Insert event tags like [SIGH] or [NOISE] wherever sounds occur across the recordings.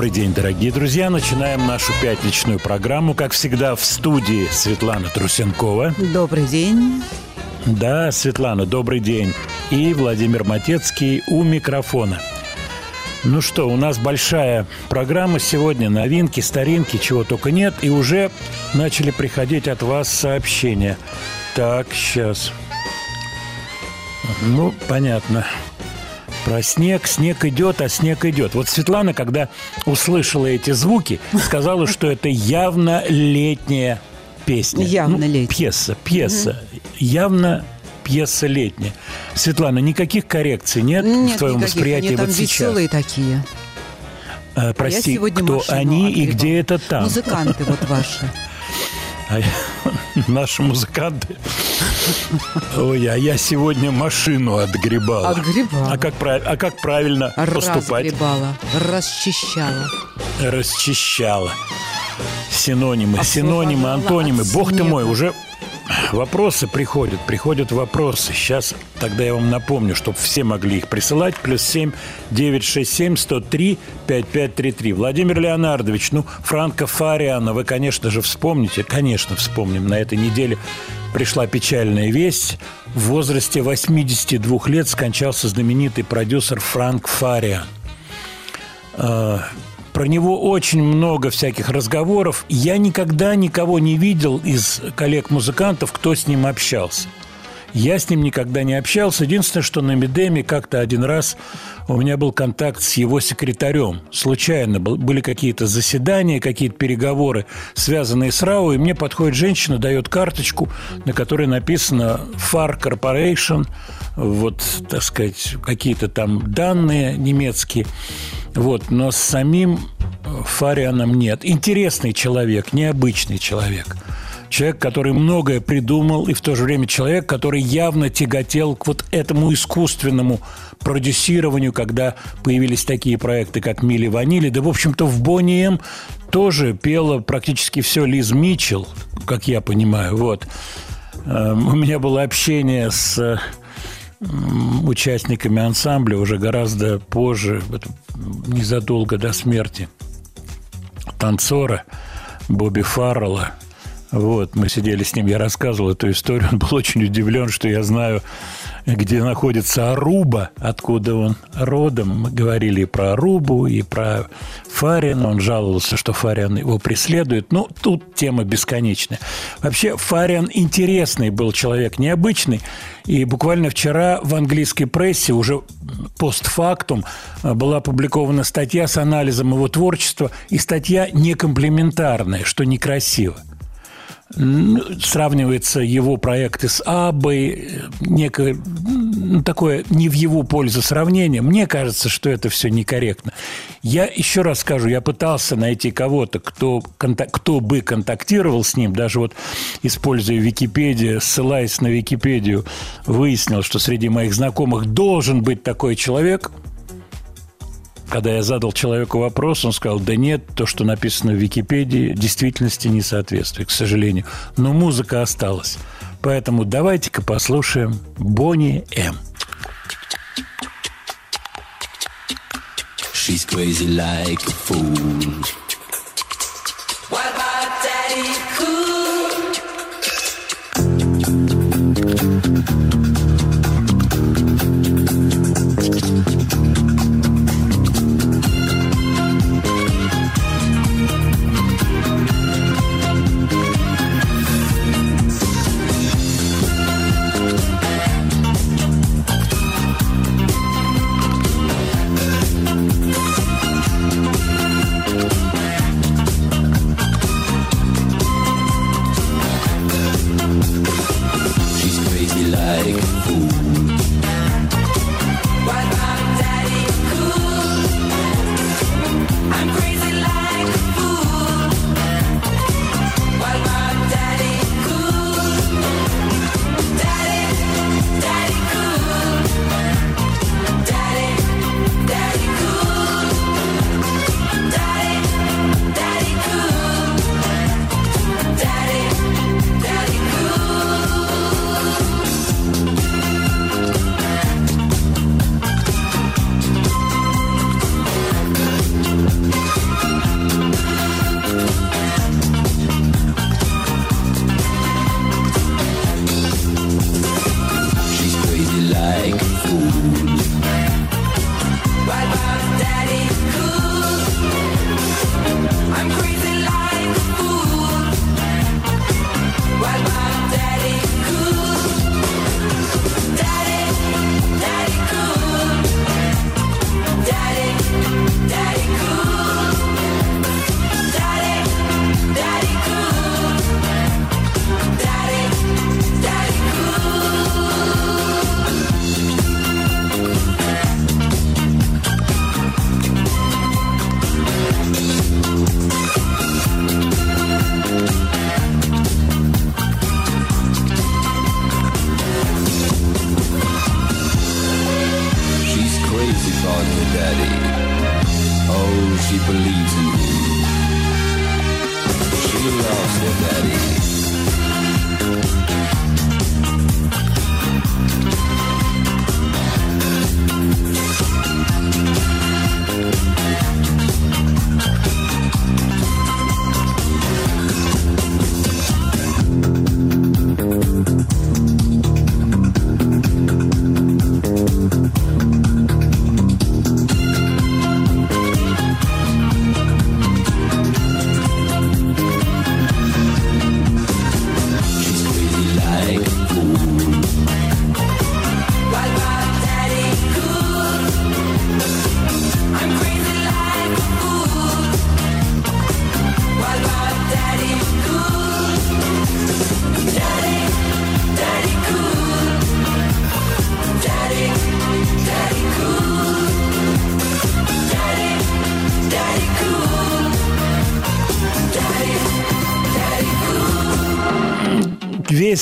Добрый день, дорогие друзья. Начинаем нашу пятничную программу. Как всегда, в студии Светлана Трусенкова. Добрый день. Да, Светлана, добрый день. И Владимир Матецкий у микрофона. Ну что, у нас большая программа сегодня. Новинки, старинки, чего только нет. И уже начали приходить от вас сообщения. Так, сейчас. Ну, понятно. Про снег. Снег идет, а снег идет. Вот Светлана, когда услышала эти звуки, сказала, что это явно летняя песня. Явно ну, летняя. Пьеса, пьеса. Угу. Явно пьеса летняя. Светлана, никаких коррекций нет, нет в твоем никаких. восприятии вот там сейчас? веселые такие. А, прости, а кто они отгребал. и где это там? Музыканты вот ваши. [LAUGHS] А наши музыканты. Ой, а я сегодня машину отгребала. Отгребала. А как, а как правильно поступать? Разгребала, расчищала. Расчищала. Синонимы, синонимы, антонимы. Бог ты мой, уже Вопросы приходят, приходят вопросы. Сейчас тогда я вам напомню, чтобы все могли их присылать. Плюс семь девять шесть семь сто три пять пять три три. Владимир Леонардович, ну, Франко Фариана вы, конечно же, вспомните. Конечно, вспомним. На этой неделе пришла печальная весть. В возрасте 82 лет скончался знаменитый продюсер Франк Фариан. А, про него очень много всяких разговоров. Я никогда никого не видел из коллег-музыкантов, кто с ним общался. Я с ним никогда не общался. Единственное, что на Медеме как-то один раз у меня был контакт с его секретарем. Случайно были какие-то заседания, какие-то переговоры, связанные с РАО, и мне подходит женщина, дает карточку, на которой написано FAR Corporation, вот, так сказать, какие-то там данные немецкие. Вот, но с самим Фарианом нет. Интересный человек, необычный человек – человек, который многое придумал, и в то же время человек, который явно тяготел к вот этому искусственному продюсированию, когда появились такие проекты, как «Мили Ванили». Да, в общем-то, в Бонни М тоже пела практически все Лиз Митчелл, как я понимаю. Вот. Эм, у меня было общение с участниками ансамбля уже гораздо позже, незадолго до смерти танцора Бобби Фаррелла – вот, мы сидели с ним, я рассказывал эту историю. Он был очень удивлен, что я знаю, где находится Аруба, откуда он родом. Мы говорили и про Арубу, и про Фариан. Он жаловался, что Фариан его преследует. Ну, тут тема бесконечная. Вообще, Фариан интересный был человек, необычный. И буквально вчера в английской прессе уже постфактум была опубликована статья с анализом его творчества. И статья некомплементарная, что некрасиво сравнивается его проекты с Абой, некое ну, такое не в его пользу сравнение. Мне кажется, что это все некорректно. Я еще раз скажу, я пытался найти кого-то, кто, кто бы контактировал с ним, даже вот используя Википедию, ссылаясь на Википедию, выяснил, что среди моих знакомых должен быть такой человек. Когда я задал человеку вопрос, он сказал, да нет, то, что написано в Википедии, действительности не соответствует, к сожалению. Но музыка осталась. Поэтому давайте-ка послушаем Бонни М. She's crazy like a fool. What about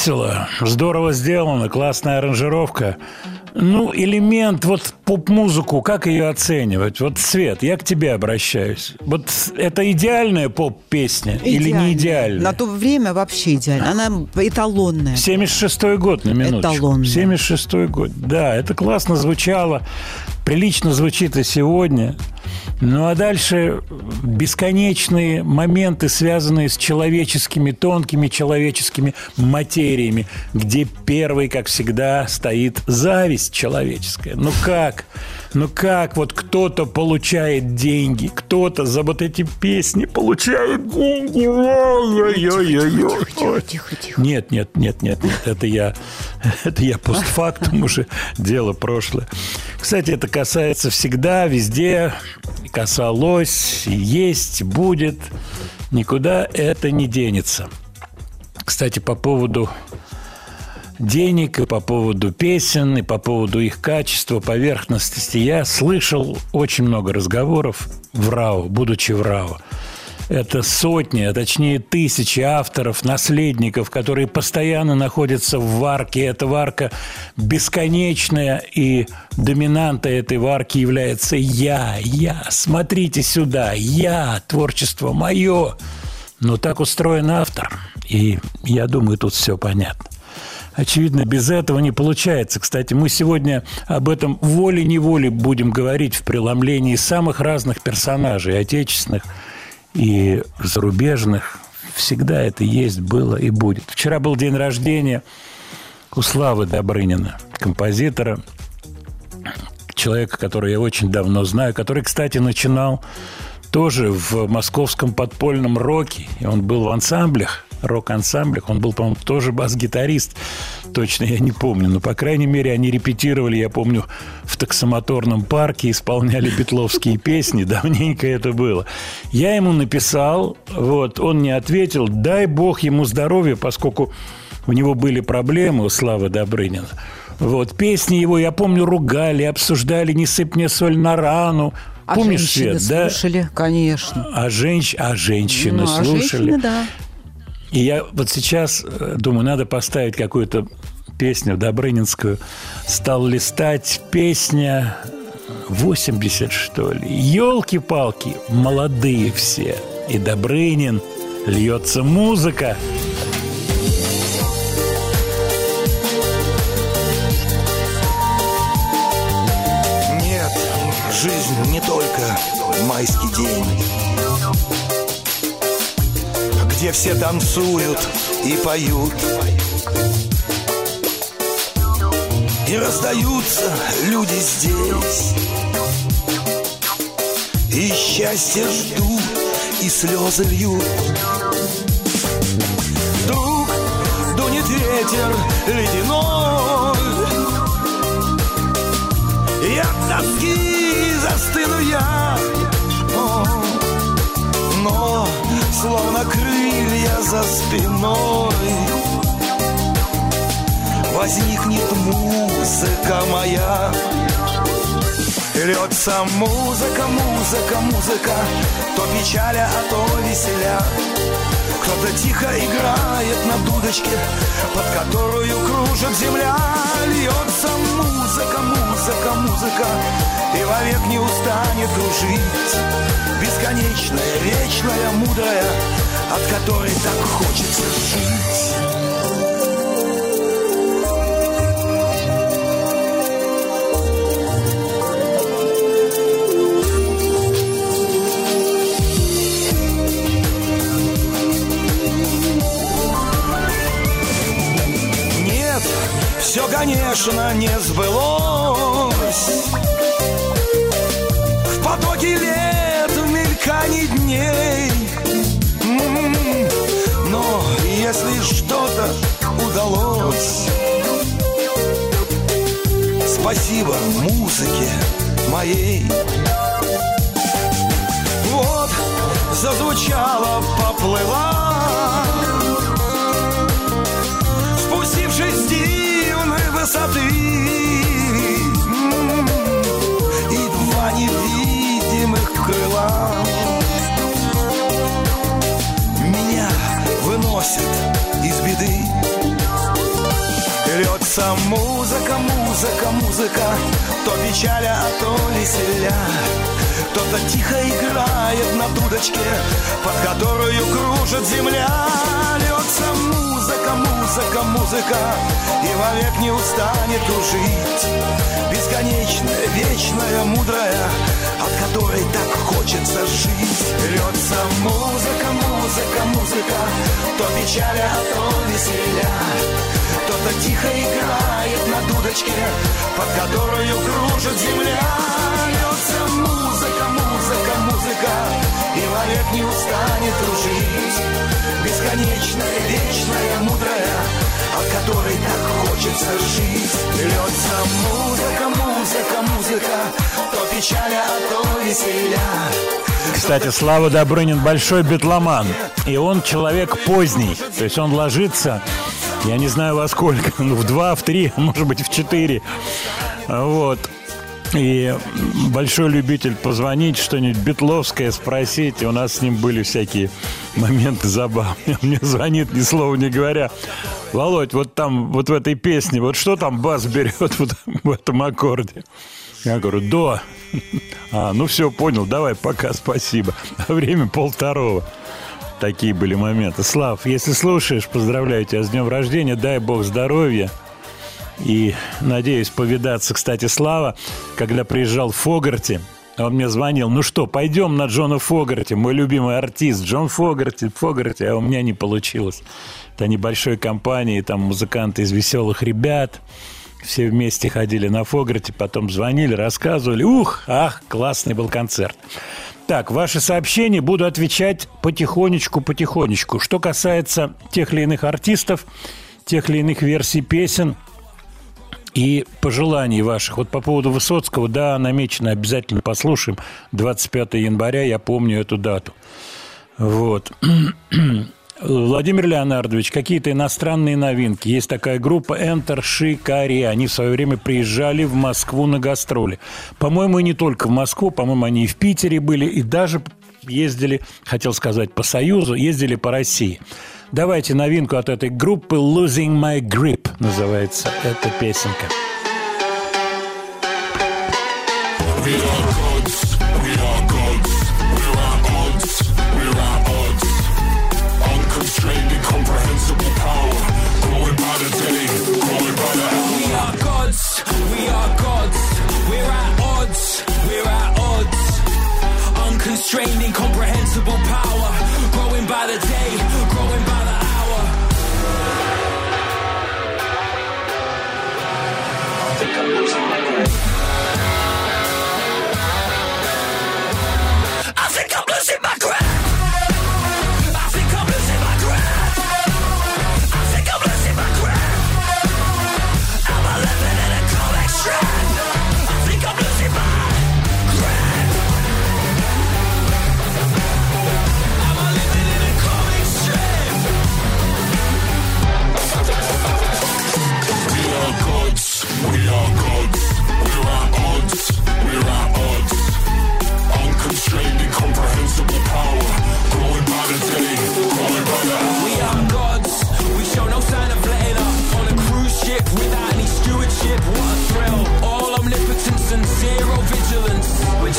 весело, здорово сделано, классная аранжировка. Ну, элемент, вот поп-музыку, как ее оценивать? Вот, Свет, я к тебе обращаюсь. Вот это идеальная поп-песня или не идеальная? На то время вообще идеально. Она эталонная. 76-й год, на минуточку. Эталонная. 76-й год. Да, это классно звучало. Прилично звучит и сегодня. Ну а дальше бесконечные моменты, связанные с человеческими, тонкими человеческими материями, где первый, как всегда, стоит зависть человеческая. Ну как? Ну как вот кто-то получает деньги, кто-то за вот эти песни получает деньги. Ой-ой-ой-ой. Тихо, тихо, тихо. Нет, нет, нет, нет, нет, это я, [LAUGHS] это я постфактум [LAUGHS] уже дело прошлое. Кстати, это касается всегда, везде, касалось, есть, будет. Никуда это не денется. Кстати, по поводу денег, и по поводу песен, и по поводу их качества, поверхностности. Я слышал очень много разговоров в РАО, будучи в РАО. Это сотни, а точнее тысячи авторов, наследников, которые постоянно находятся в варке. Эта варка бесконечная, и доминантой этой варки является я, я. Смотрите сюда, я, творчество мое. Но так устроен автор. И я думаю, тут все понятно. Очевидно, без этого не получается. Кстати, мы сегодня об этом волей-неволей будем говорить в преломлении самых разных персонажей, отечественных и зарубежных. Всегда это есть, было и будет. Вчера был день рождения у Славы Добрынина, композитора, человека, который я очень давно знаю, который, кстати, начинал тоже в московском подпольном роке, и он был в ансамблях рок-ансамблях. Он был, по-моему, тоже бас-гитарист. Точно я не помню. Но, по крайней мере, они репетировали, я помню, в таксомоторном парке, исполняли бетловские песни. Давненько это было. Я ему написал, вот, он не ответил. Дай бог ему здоровья, поскольку у него были проблемы у Славы Добрынина. Вот, песни его, я помню, ругали, обсуждали «Не сыпь мне соль на рану», а Помнишь, женщины Свет, слушали, да? конечно. А, женщ... а женщины Ну, а слушали. женщины, да. И я вот сейчас э, думаю, надо поставить какую-то песню Добрынинскую. Стал листать песня 80, что ли. Елки-палки, молодые все. И Добрынин, льется музыка. Нет, жизнь не только майский день Где все танцуют и поют. И раздаются люди здесь. И счастье ждут, и слезы льют. Вдруг дунет ветер ледяной. И от тоски словно крылья за спиной. Возникнет музыка моя. Льется музыка, музыка, музыка. То печаля, а то веселя кто-то тихо играет на дудочке, под которую кружит земля. Льется музыка, музыка, музыка, и вовек не устанет кружить. Бесконечная, вечная, мудрая, от которой так хочется жить. Все, конечно, не сбылось. В потоке лет, в мелькании дней. М, Но если что-то удалось Спасибо музыке моей. Вот зазвучала, поплыла. Спустившись с дивной высоты. М, И два невидимых крыла меня выносят из беды. Льется музыка, музыка, музыка, то печаля, а то веселя. Кто-то тихо играет на дудочке, под которую кружит земля. Льется музыка, музыка, музыка, и вовек не устанет кружить. Бесконечная, вечная, мудрая, от которой так хочется жить. Льется музыка, музыка, музыка, то печаля, а то веселя. Кто-то тихо играет на дудочке, под которую кружит земля. Льется музыка, музыка, музыка, и вовек не устанет кружить. Бесконечная, вечная, мудрая, от которой так хочется жить. Льется музыка, музыка, музыка, то печаля, а то веселя. Кстати, Слава Добрынин большой битломан. И он человек поздний. То есть он ложится Я не знаю во сколько, [LAUGHS] ну, в два, в три, [LAUGHS] может быть, в четыре. Вот. И большой любитель позвонить, что-нибудь Бетловское спросить. У нас с ним были всякие моменты забавные. Мне звонит, ни слова не говоря. Володь, вот там, вот в этой песне, вот что там бас берет вот в этом аккорде? Я говорю, до. А, ну все, понял, давай, пока, спасибо. А время полвторого. Такие были моменты. Слав, если слушаешь, поздравляю тебя с днем рождения, дай бог здоровья. И надеюсь повидаться, кстати, Слава, когда приезжал в Фогарти, он мне звонил, ну что, пойдем на Джона Фогарти, мой любимый артист, Джон Фогарти, Фогарти, а у меня не получилось. Это небольшой компании, там музыканты из «Веселых ребят», все вместе ходили на Фогарти, потом звонили, рассказывали. Ух, ах, классный был концерт. Так, ваши сообщения буду отвечать потихонечку, потихонечку. Что касается тех или иных артистов, тех или иных версий песен – и пожеланий ваших. Вот по поводу Высоцкого, да, намечено, обязательно послушаем. 25 января, я помню эту дату. Вот. [CLEARS THROAT] Владимир Леонардович, какие-то иностранные новинки. Есть такая группа Enter Shikari. Они в свое время приезжали в Москву на гастроли. По-моему, и не только в Москву, по-моему, они и в Питере были, и даже ездили, хотел сказать, по Союзу, ездили по России. Давайте новинку от этой группы «Losing My Grip» называется эта песенка. We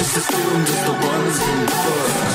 system, just the ones who work.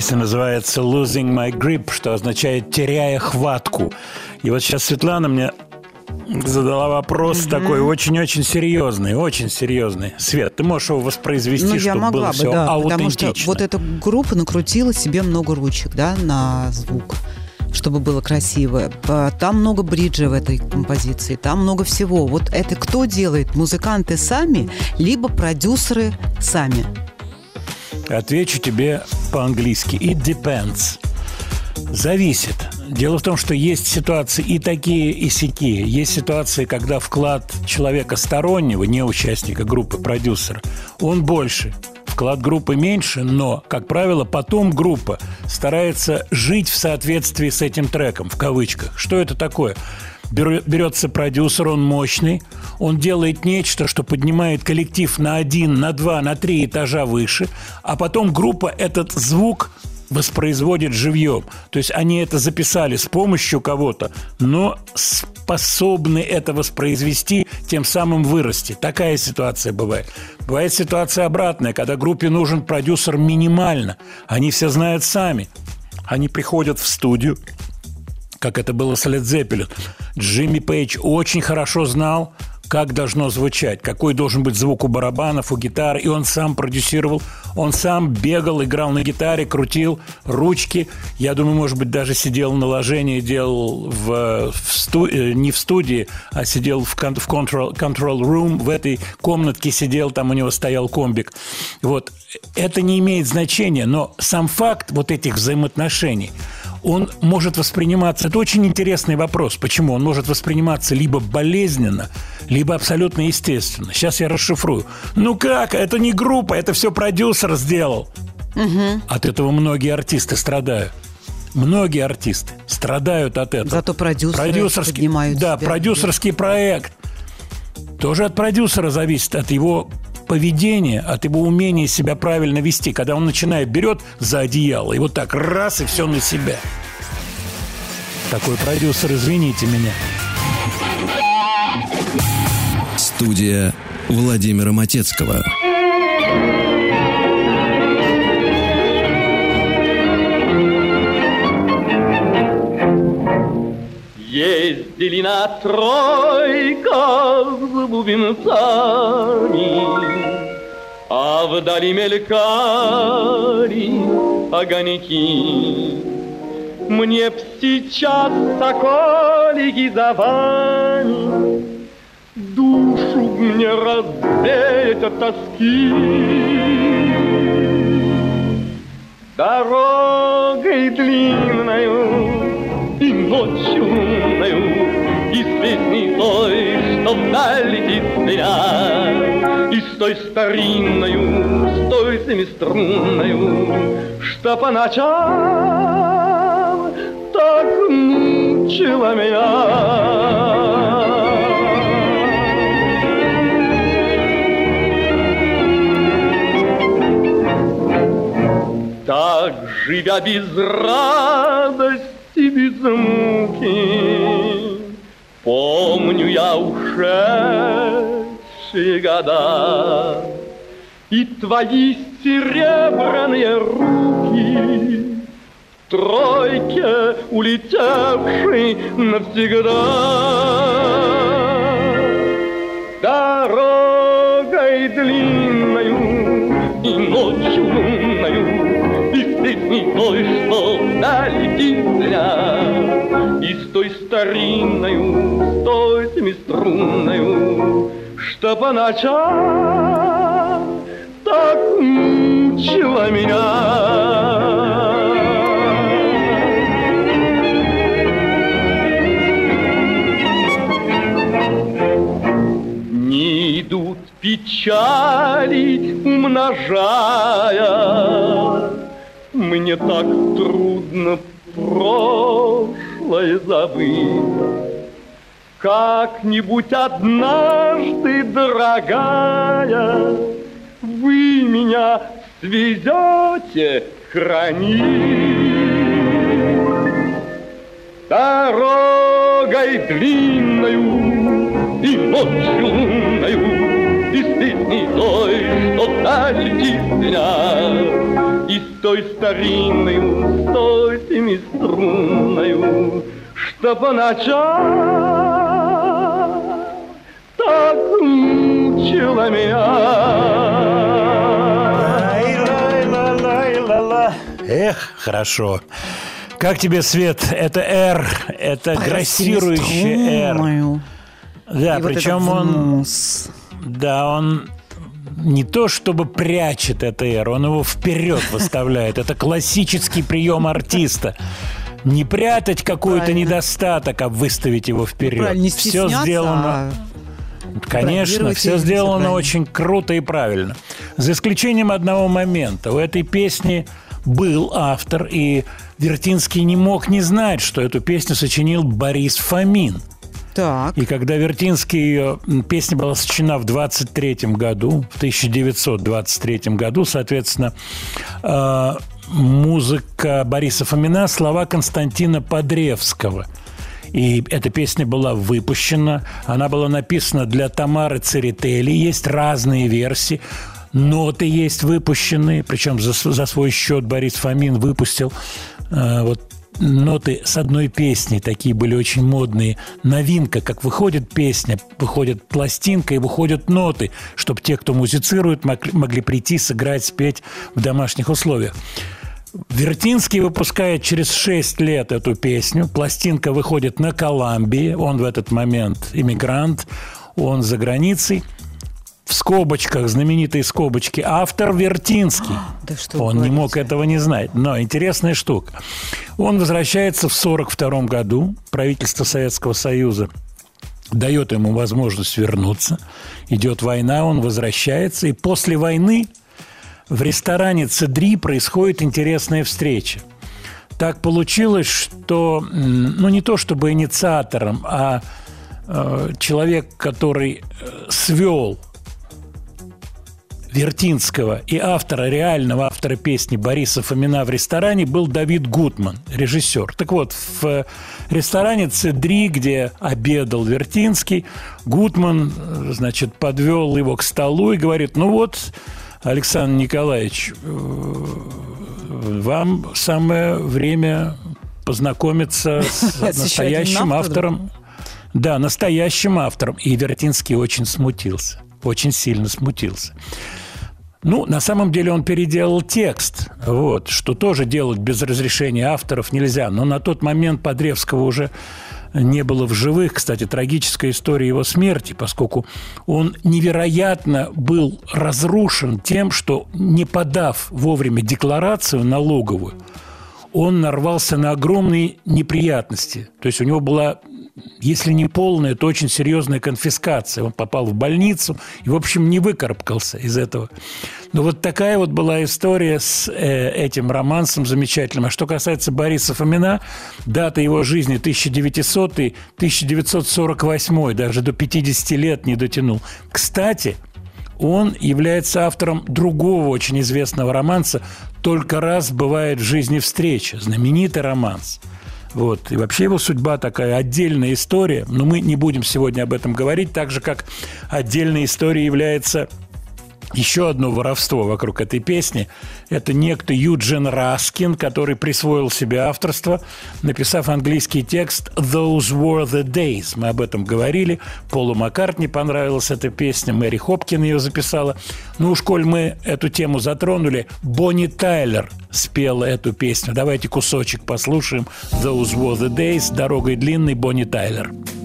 Песня называется «Losing My Grip», что означает «теряя хватку». И вот сейчас Светлана мне задала вопрос такой очень-очень серьезный, очень серьезный. Свет, ты можешь его воспроизвести, Ну, чтобы могла было бы, все да, потому что аутентично? вот эта группа накрутила себе много ручек, да, на звук чтобы было красиво. Там много бриджа в этой композиции, там много всего. Вот это кто делает? Музыканты сами, либо продюсеры сами? Отвечу тебе по-английски. It depends. Зависит. Дело в том, что есть ситуации и такие, и сякие. Есть ситуации, когда вклад человека стороннего, не участника группы, продюсера, он больше. Вклад группы меньше, но, как правило, потом группа старается жить в соответствии с этим треком, в кавычках. Что это такое? Берется продюсер, он мощный, он делает нечто, что поднимает коллектив на один, на два, на три этажа выше, а потом группа этот звук воспроизводит живьем. То есть они это записали с помощью кого-то, но способны это воспроизвести, тем самым вырасти. Такая ситуация бывает. Бывает ситуация обратная, когда группе нужен продюсер минимально. Они все знают сами. Они приходят в студию, как это было с Led Zeppelin. Джимми Пейдж очень хорошо знал, как должно звучать, какой должен быть звук у барабанов, у гитары. И он сам продюсировал, он сам бегал, играл на гитаре, крутил ручки. Я думаю, может быть, даже сидел на ложении, делал в, в сту, э, не в студии, а сидел в, в control, control room, в этой комнатке сидел, там у него стоял комбик. Вот. Это не имеет значения, но сам факт вот этих взаимоотношений – он может восприниматься... Это очень интересный вопрос. Почему? Он может восприниматься либо болезненно, либо абсолютно естественно. Сейчас я расшифрую. Ну как? Это не группа, это все продюсер сделал. Угу. От этого многие артисты страдают. Многие артисты страдают от этого. Зато продюсеры продюсерский, поднимают Да, себя. продюсерский проект. Тоже от продюсера зависит, от его поведения, от его умения себя правильно вести, когда он начинает, берет за одеяло и вот так раз, и все на себя. Такой продюсер, извините меня. Студия Владимира Матецкого. Ездили на тройках с бубенцами а вдали мелькали огоньки. Мне б сейчас, соколики, за вами Душу мне развеять от тоски. Дорогой длинною и ночью лунною И с той, что вдаль летит зря той старинною, с той семиструнною, что по ночам так мучила меня. Живя без радости, муки, Помню я ушедшие года. И твои серебряные руки в тройке улетевший навсегда. Дорогой длинною и ночью лунною, Той, что долетит зря, И с той старинною, с той семиструнною, что по ночам так мучила меня. Не идут печали, умножая, Мне так трудно прошлое забыть. Как-нибудь однажды, дорогая, Вы меня свезете хранить. Дорогой длинною и ночью лунною, И с песней той, что даль с той старинной, с той семиструнною, Что по ночам так мучила меня. Эх, хорошо. Как тебе, Свет? Это R, это грассирующий R. Да, И причем вот он... Да, он не то чтобы прячет это R, он его вперед выставляет. Это классический прием артиста. не прятать какой-то Правильно. недостаток, а выставить его вперед. Правильно, не все сделано. а Конечно, все сделано сохранить. очень круто и правильно. За исключением одного момента. У этой песни был автор, и Вертинский не мог не знать, что эту песню сочинил Борис Фомин. Так. И когда Вертинский м, песня была сочинена в 23 году, в 1923 году, соответственно, э, музыка Бориса Фомина, слова Константина Подревского. И эта песня была выпущена, она была написана для Тамары Церетели, есть разные версии. Ноты есть выпущенные, причем за, за свой счет Борис Фомин выпустил э, вот ноты с одной песни, такие были очень модные. Новинка, как выходит песня, выходит пластинка и выходят ноты, чтобы те, кто музицирует, мог- могли прийти, сыграть, спеть в домашних условиях. Вертинский выпускает через 6 лет эту песню. Пластинка выходит на Колумбии. Он в этот момент иммигрант. Он за границей. В скобочках, знаменитые скобочки, автор Вертинский. Да что Он не мог говорите. этого не знать. Но интересная штука. Он возвращается в 1942 году. Правительство Советского Союза дает ему возможность вернуться. Идет война, он возвращается. И после войны в ресторане «Цедри» происходит интересная встреча. Так получилось, что, ну не то чтобы инициатором, а э, человек, который э, свел Вертинского и автора, реального автора песни Бориса Фомина в ресторане был Давид Гутман, режиссер. Так вот, в ресторане «Цедри», где обедал Вертинский, Гутман, э, значит, подвел его к столу и говорит, ну вот, Александр Николаевич, э, вам самое время познакомиться [LAUGHS] с настоящим автором. Да, настоящим автором. И Вертинский очень смутился. Очень сильно смутился. Ну, на самом деле он переделал текст, вот, что тоже делать без разрешения авторов нельзя. Но на тот момент Подревского уже не было в живых. Кстати, трагическая история его смерти, поскольку он невероятно был разрушен тем, что не подав вовремя декларацию налоговую, он нарвался на огромные неприятности. То есть у него была, если не полная, то очень серьезная конфискация. Он попал в больницу и, в общем, не выкарабкался из этого. Но вот такая вот была история с э, этим романсом замечательным. А что касается Бориса Фомина, дата его жизни 1900-1948, даже до 50 лет не дотянул. Кстати, он является автором другого очень известного романса «Только раз бывает в жизни встреча», знаменитый романс. Вот. И вообще его судьба такая отдельная история, но мы не будем сегодня об этом говорить, так же, как отдельной историей является еще одно воровство вокруг этой песни. Это некто Юджин Раскин, который присвоил себе авторство, написав английский текст «Those were the days». Мы об этом говорили. Полу Маккартни понравилась эта песня, Мэри Хопкин ее записала. Ну уж, коль мы эту тему затронули, Бонни Тайлер спела эту песню. Давайте кусочек послушаем. «Those were the days», «Дорогой длинной», Бонни Тайлер. Turn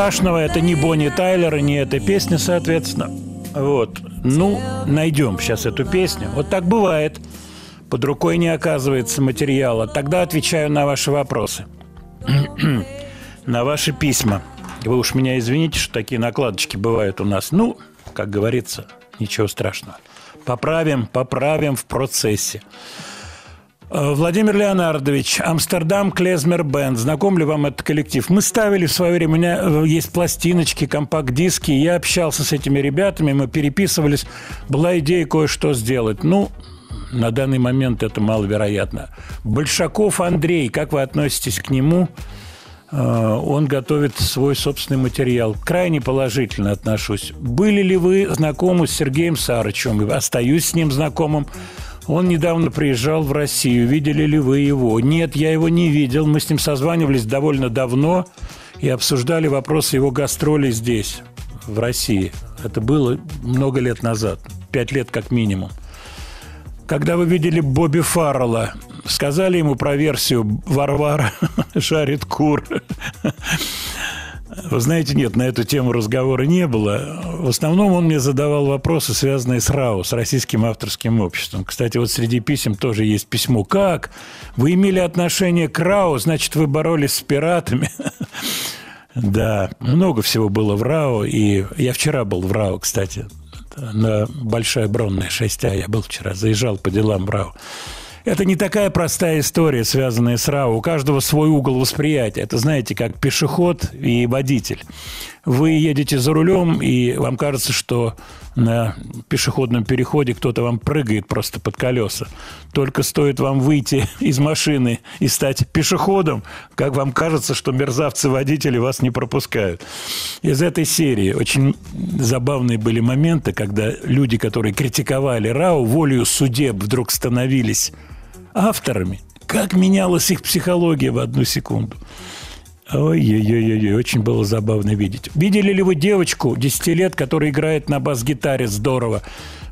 страшного, это не Бонни Тайлер и не эта песня, соответственно. Вот. Ну, найдем сейчас эту песню. Вот так бывает. Под рукой не оказывается материала. Тогда отвечаю на ваши вопросы. [CLEARS THROAT] на ваши письма. Вы уж меня извините, что такие накладочки бывают у нас. Ну, как говорится, ничего страшного. Поправим, поправим в процессе. Э, Владимир Леонардович, Амстердам Клезмер Бенд. Знаком ли вам этот коллектив? Мы ставили в свое время, у меня э, есть пластиночки, компакт-диски. Я общался с этими ребятами, мы переписывались. Была идея кое-что сделать. Ну, на данный момент это маловероятно. Большаков Андрей, как вы относитесь к нему? Э, Он готовит свой собственный материал. Крайне положительно отношусь. Были ли вы знакомы с Сергеем Сарычем? Остаюсь с ним знакомым. Он недавно приезжал в Россию. Видели ли вы его? Нет, я его не видел. Мы с ним созванивались довольно давно и обсуждали вопросы его гастролей здесь, в России. Это было много лет назад. Пять лет как минимум. Когда вы видели Бобби Фаррелла, сказали ему про версию «Варвара [LAUGHS] жарит кур». Вы знаете, нет, на эту тему разговора не было. В основном он мне задавал вопросы, связанные с РАО, с Российским авторским обществом. Кстати, вот среди писем тоже есть письмо. Как? Вы имели отношение к РАО, значит, вы боролись с пиратами? [LAUGHS] Да, много всего было в РАО. И я вчера был в РАО, кстати, на Большая Бронная 6А. Я был вчера, заезжал по делам в РАО. Это не такая простая история, связанная с РАО. У каждого свой угол восприятия. Это, знаете, как пешеход и водитель. Вы едете за рулем, и вам кажется, что на пешеходном переходе кто-то вам прыгает просто под колеса. Только стоит вам выйти [LAUGHS] из машины и стать пешеходом, как вам кажется, что мерзавцы-водители вас не пропускают. Из этой серии очень забавные были моменты, когда люди, которые критиковали РАО, волею судеб вдруг становились авторами. Как менялась их психология в одну секунду. Ой-ой-ой, очень было забавно видеть. Видели ли вы девочку 10 лет, которая играет на бас-гитаре здорово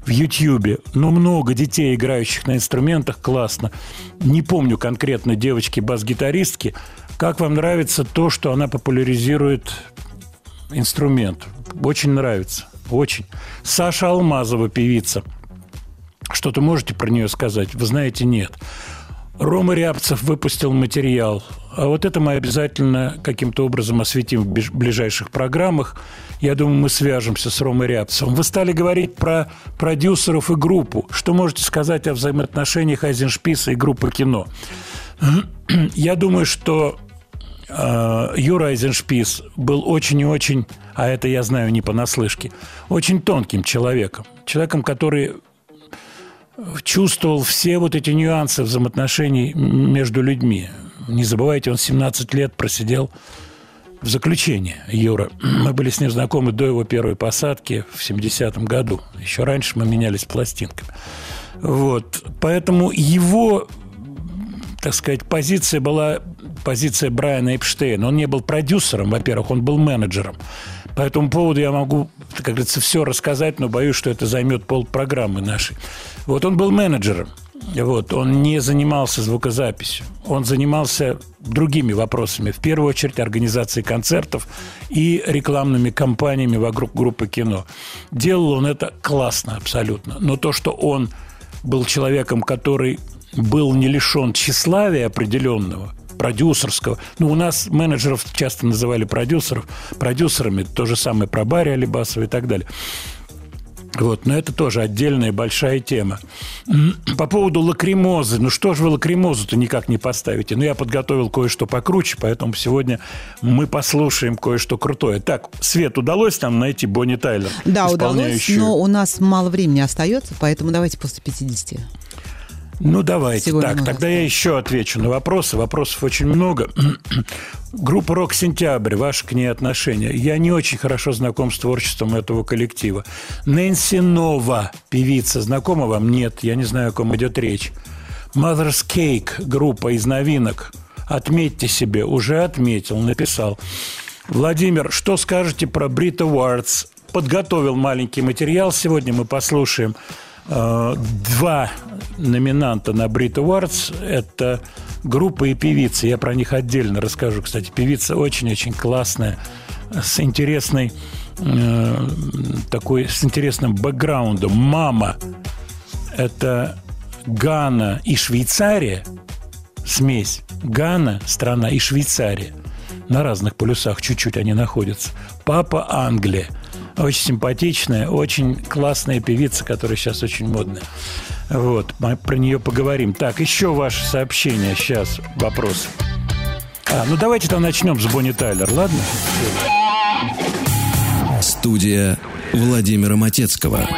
в Ютьюбе? Ну, много детей, играющих на инструментах, классно. Не помню конкретно девочки бас-гитаристки. Как вам нравится то, что она популяризирует инструмент? Очень нравится, очень. Саша Алмазова, певица. Что-то можете про нее сказать? Вы знаете, нет. Рома Рябцев выпустил материал. А вот это мы обязательно каким-то образом осветим в ближайших программах. Я думаю, мы свяжемся с Ромой Рябцевым. Вы стали говорить про продюсеров и группу. Что можете сказать о взаимоотношениях Айзеншписа и группы кино? [CLEARS THROAT] Я думаю, что э, Юра Айзеншпис был очень и очень, а это я знаю не понаслышке, очень тонким человеком. Человеком, который чувствовал все вот эти нюансы взаимоотношений между людьми. Не забывайте, он 17 лет просидел в заключении, Юра. Мы были с ним знакомы до его первой посадки в 70-м году. Еще раньше мы менялись пластинками. Вот. Поэтому его, так сказать, позиция была позиция Брайана Эпштейна. Он не был продюсером, во-первых, он был менеджером. По этому поводу я могу, как говорится, все рассказать, но боюсь, что это займет пол программы нашей. Вот он был менеджером. Вот, он не занимался звукозаписью. Он занимался другими вопросами. В первую очередь организацией концертов и рекламными кампаниями вокруг группы кино. Делал он это классно абсолютно. Но то, что он был человеком, который был не лишен тщеславия определенного, продюсерского. Ну, у нас менеджеров часто называли продюсеров, продюсерами. То же самое про Барри Алибасова и так далее. Вот, но это тоже отдельная большая тема. По поводу лакримозы. Ну что же вы лакримозу-то никак не поставите? Ну, я подготовил кое-что покруче, поэтому сегодня мы послушаем кое-что крутое. Так, Свет, удалось нам найти Бонни Тайлер? Да, удалось, но у нас мало времени остается, поэтому давайте после 50. Ну, давайте. Всего так, тогда я еще отвечу на вопросы. Вопросов очень много. [CLEARS THROAT] Группа «Рок Сентябрь», ваше к ней отношение. Я не очень хорошо знаком с творчеством этого коллектива. Нэнси Нова, певица, знакома вам? Нет, я не знаю, о ком идет речь. Mother's Cake, группа из новинок. Отметьте себе, уже отметил, написал. Владимир, что скажете про Brit Awards? Подготовил маленький материал. Сегодня мы послушаем два номинанта на Brit Awards. Это группа и певица. Я про них отдельно расскажу. Кстати, певица очень-очень классная, с интересной э, такой, с интересным бэкграундом. Мама – это Гана и Швейцария, смесь Гана, страна, и Швейцария. На разных полюсах чуть-чуть они находятся. Папа Англия. Очень симпатичная, очень классная певица, которая сейчас очень модная. Вот, мы про нее поговорим. Так, еще ваше сообщение. Сейчас вопрос. А, ну давайте там начнем с Бонни Тайлер, ладно? Студия Владимира Матецкого.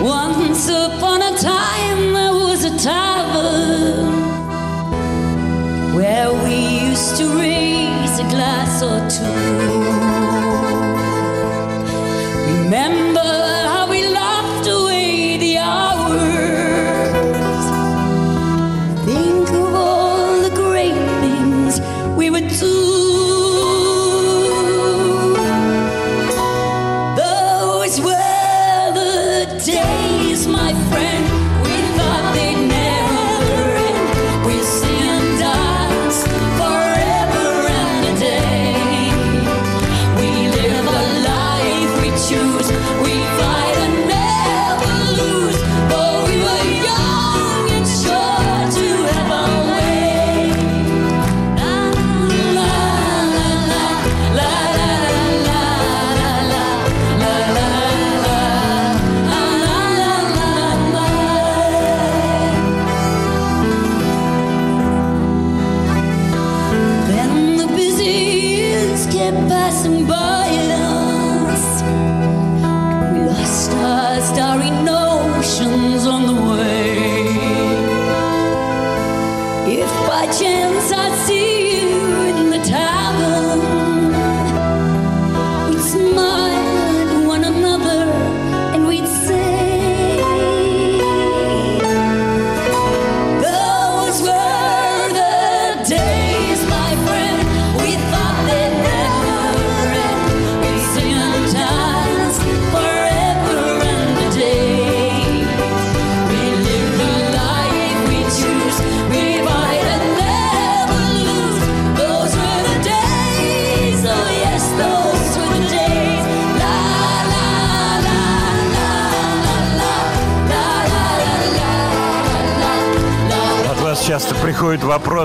Once upon a time there was a tavern where we used to raise a glass or two. Remember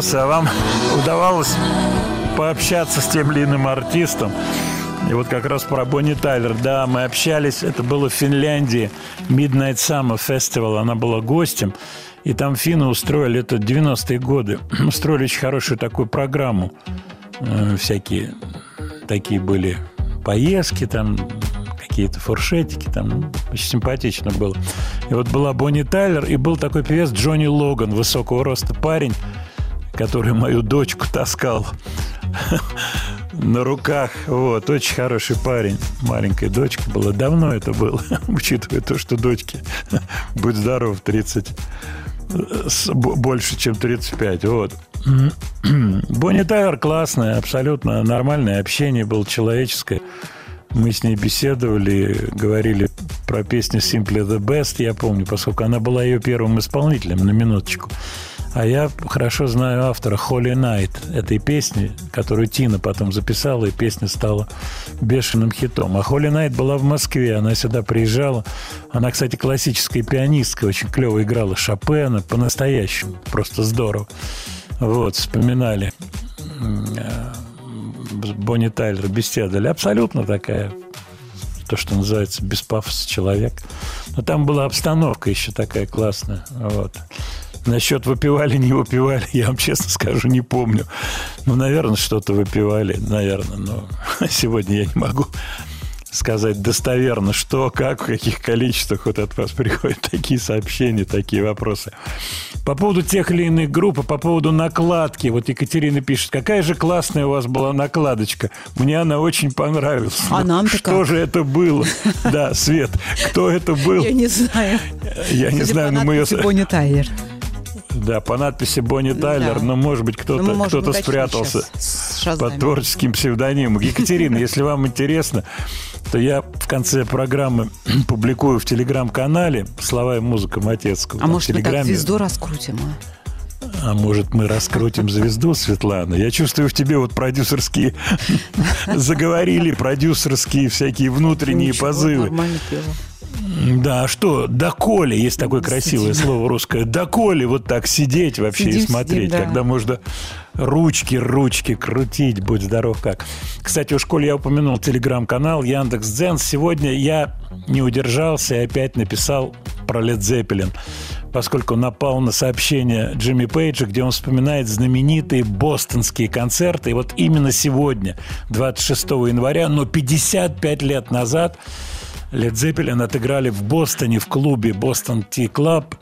вопросы, а вам удавалось пообщаться с тем или иным артистом? И вот как раз про Бонни Тайлер. Да, мы общались, это было в Финляндии, Midnight Summer Festival, она была гостем. И там финны устроили, это 90-е годы, [CLEARS THROAT] устроили очень хорошую такую программу. Э, Всякие такие были поездки, там какие-то фуршетики, там ну, очень симпатично было. И вот была Бонни Тайлер, и был такой певец Джонни Логан, высокого роста парень, который мою дочку таскал [LAUGHS] на руках. Вот, очень хороший парень. Маленькая дочка была. Давно это было, [LAUGHS] учитывая то, что дочке, [LAUGHS] будь здоров, 30, с- б- больше, чем 35. Вот. [CLEARS THROAT] Бонни Тайлер классная, абсолютно нормальное общение было человеческое. Мы с ней беседовали, говорили про песню Simply the Best, я помню, поскольку она была ее первым исполнителем, на минуточку. А я хорошо знаю автора Holy Night этой песни, которую Тина потом записала, и песня стала бешеным хитом. А Holy Night была в Москве, она сюда приезжала. Она, кстати, классическая пианистка, очень клево играла Шопена, по-настоящему, просто здорово. Вот, вспоминали Бонни Тайлер беседовали. Абсолютно такая, то, что называется, без пафоса человек. Но там была обстановка еще такая классная. Вот. Насчет выпивали, не выпивали, я вам честно скажу, не помню. Ну, наверное, что-то выпивали, наверное, но [LAUGHS] сегодня я не могу сказать достоверно, что, как, в каких количествах вот от вас приходят такие сообщения, такие вопросы. По поводу тех или иных групп, и по поводу накладки. Вот Екатерина пишет, какая же классная у вас была накладочка. Мне она очень понравилась. А Ну, нам-то Что как? же это было? Да, Свет, кто это был? Я не знаю. Я не знаю, но мы ее... Бонни Тайлер. Да, по надписи Бонни Тайлер, Да. но, может быть, кто-то Ну, кто спрятался под творческим псевдонимом. Екатерина, если вам интересно, то я в конце программы [CLEARS THROAT] публикую в телеграм-канале «Слова и музыка Матецкого». А Там может, мы так звезду раскрутим? а? А может, мы раскрутим звезду, Светлана? Я чувствую в тебе вот продюсерские... [LAUGHS] Заговорили продюсерские всякие внутренние Ничего, позывы. Нормально пела. Да, а что, доколе, есть такое красивое Сидим. слово русское, доколе вот так сидеть вообще и Сидим, смотреть, сидим, да. когда можно ручки, ручки крутить, будь здоров как. Кстати, у школе я упомянул телеграм-канал Яндекс Дзен. Сегодня я не удержался и опять написал про Led Zeppelin, поскольку напал на сообщение Джимми Пейджа, где он вспоминает знаменитые бостонские концерты. И вот именно сегодня, 26 января, но 55 лет назад, Led Zeppelin отыграли в Бостоне в клубе Boston Tea Club,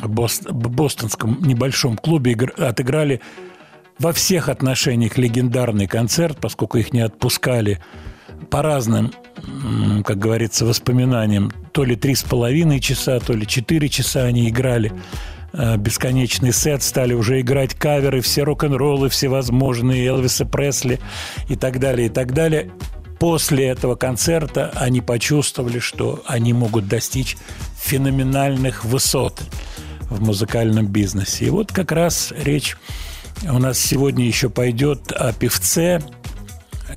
в бостонском небольшом клубе отыграли во всех отношениях легендарный концерт, поскольку их не отпускали по разным, как говорится, воспоминаниям. То ли три с половиной часа, то ли четыре часа они играли э, бесконечный сет, стали уже играть каверы, все рок-н-роллы всевозможные, Элвиса Пресли и так далее, и так далее. После этого концерта они почувствовали, что они могут достичь феноменальных высот в музыкальном бизнесе. И вот как раз речь у нас сегодня еще пойдет о певце.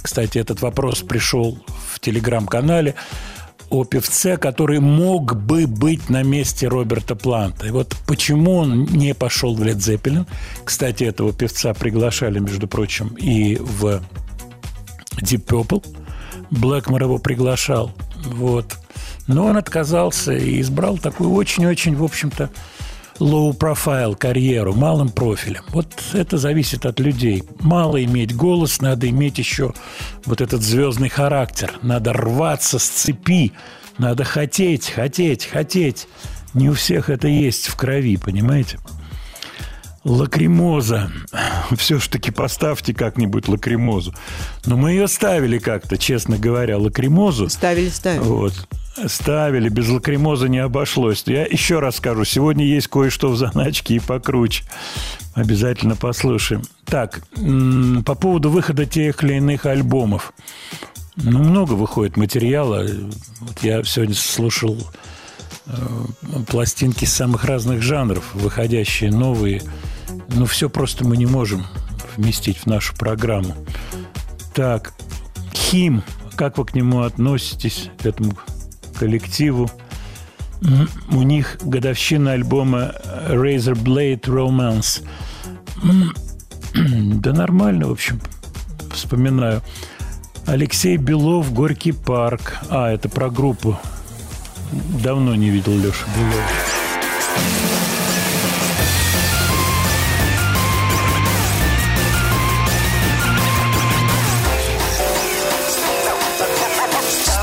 Кстати, этот вопрос пришел в телеграм-канале о певце, который мог бы быть на месте Роберта Планта. И вот почему он не пошел в Led Zeppelin. Кстати, этого певца приглашали, между прочим, и в Deep Purple. Блэкмор его приглашал. Вот. Но он отказался и избрал такую очень-очень, в общем-то, low profile карьеру, малым профилем. Вот это зависит от людей. Мало иметь голос, надо иметь еще вот этот звездный характер. Надо рваться с цепи, надо хотеть, хотеть, хотеть. Не у всех это есть в крови, понимаете? Лакримоза. Все ж таки поставьте как-нибудь лакримозу. Но мы ее ставили как-то, честно говоря, лакримозу. Ставили, ставили. Вот. Ставили, без лакримозы не обошлось. Я еще раз скажу, сегодня есть кое-что в заначке и покруче. Обязательно послушаем. Так, по поводу выхода тех или иных альбомов. Ну, много выходит материала. Вот я сегодня слушал э, пластинки самых разных жанров, выходящие новые. Ну, все просто мы не можем вместить в нашу программу. Так, Хим, как вы к нему относитесь, к этому коллективу? У них годовщина альбома Razor Blade Romance. [CLEARS THROAT] Да нормально, в общем, вспоминаю. Алексей Белов, Горький парк. А, это про группу. Давно не видел Леша Белова.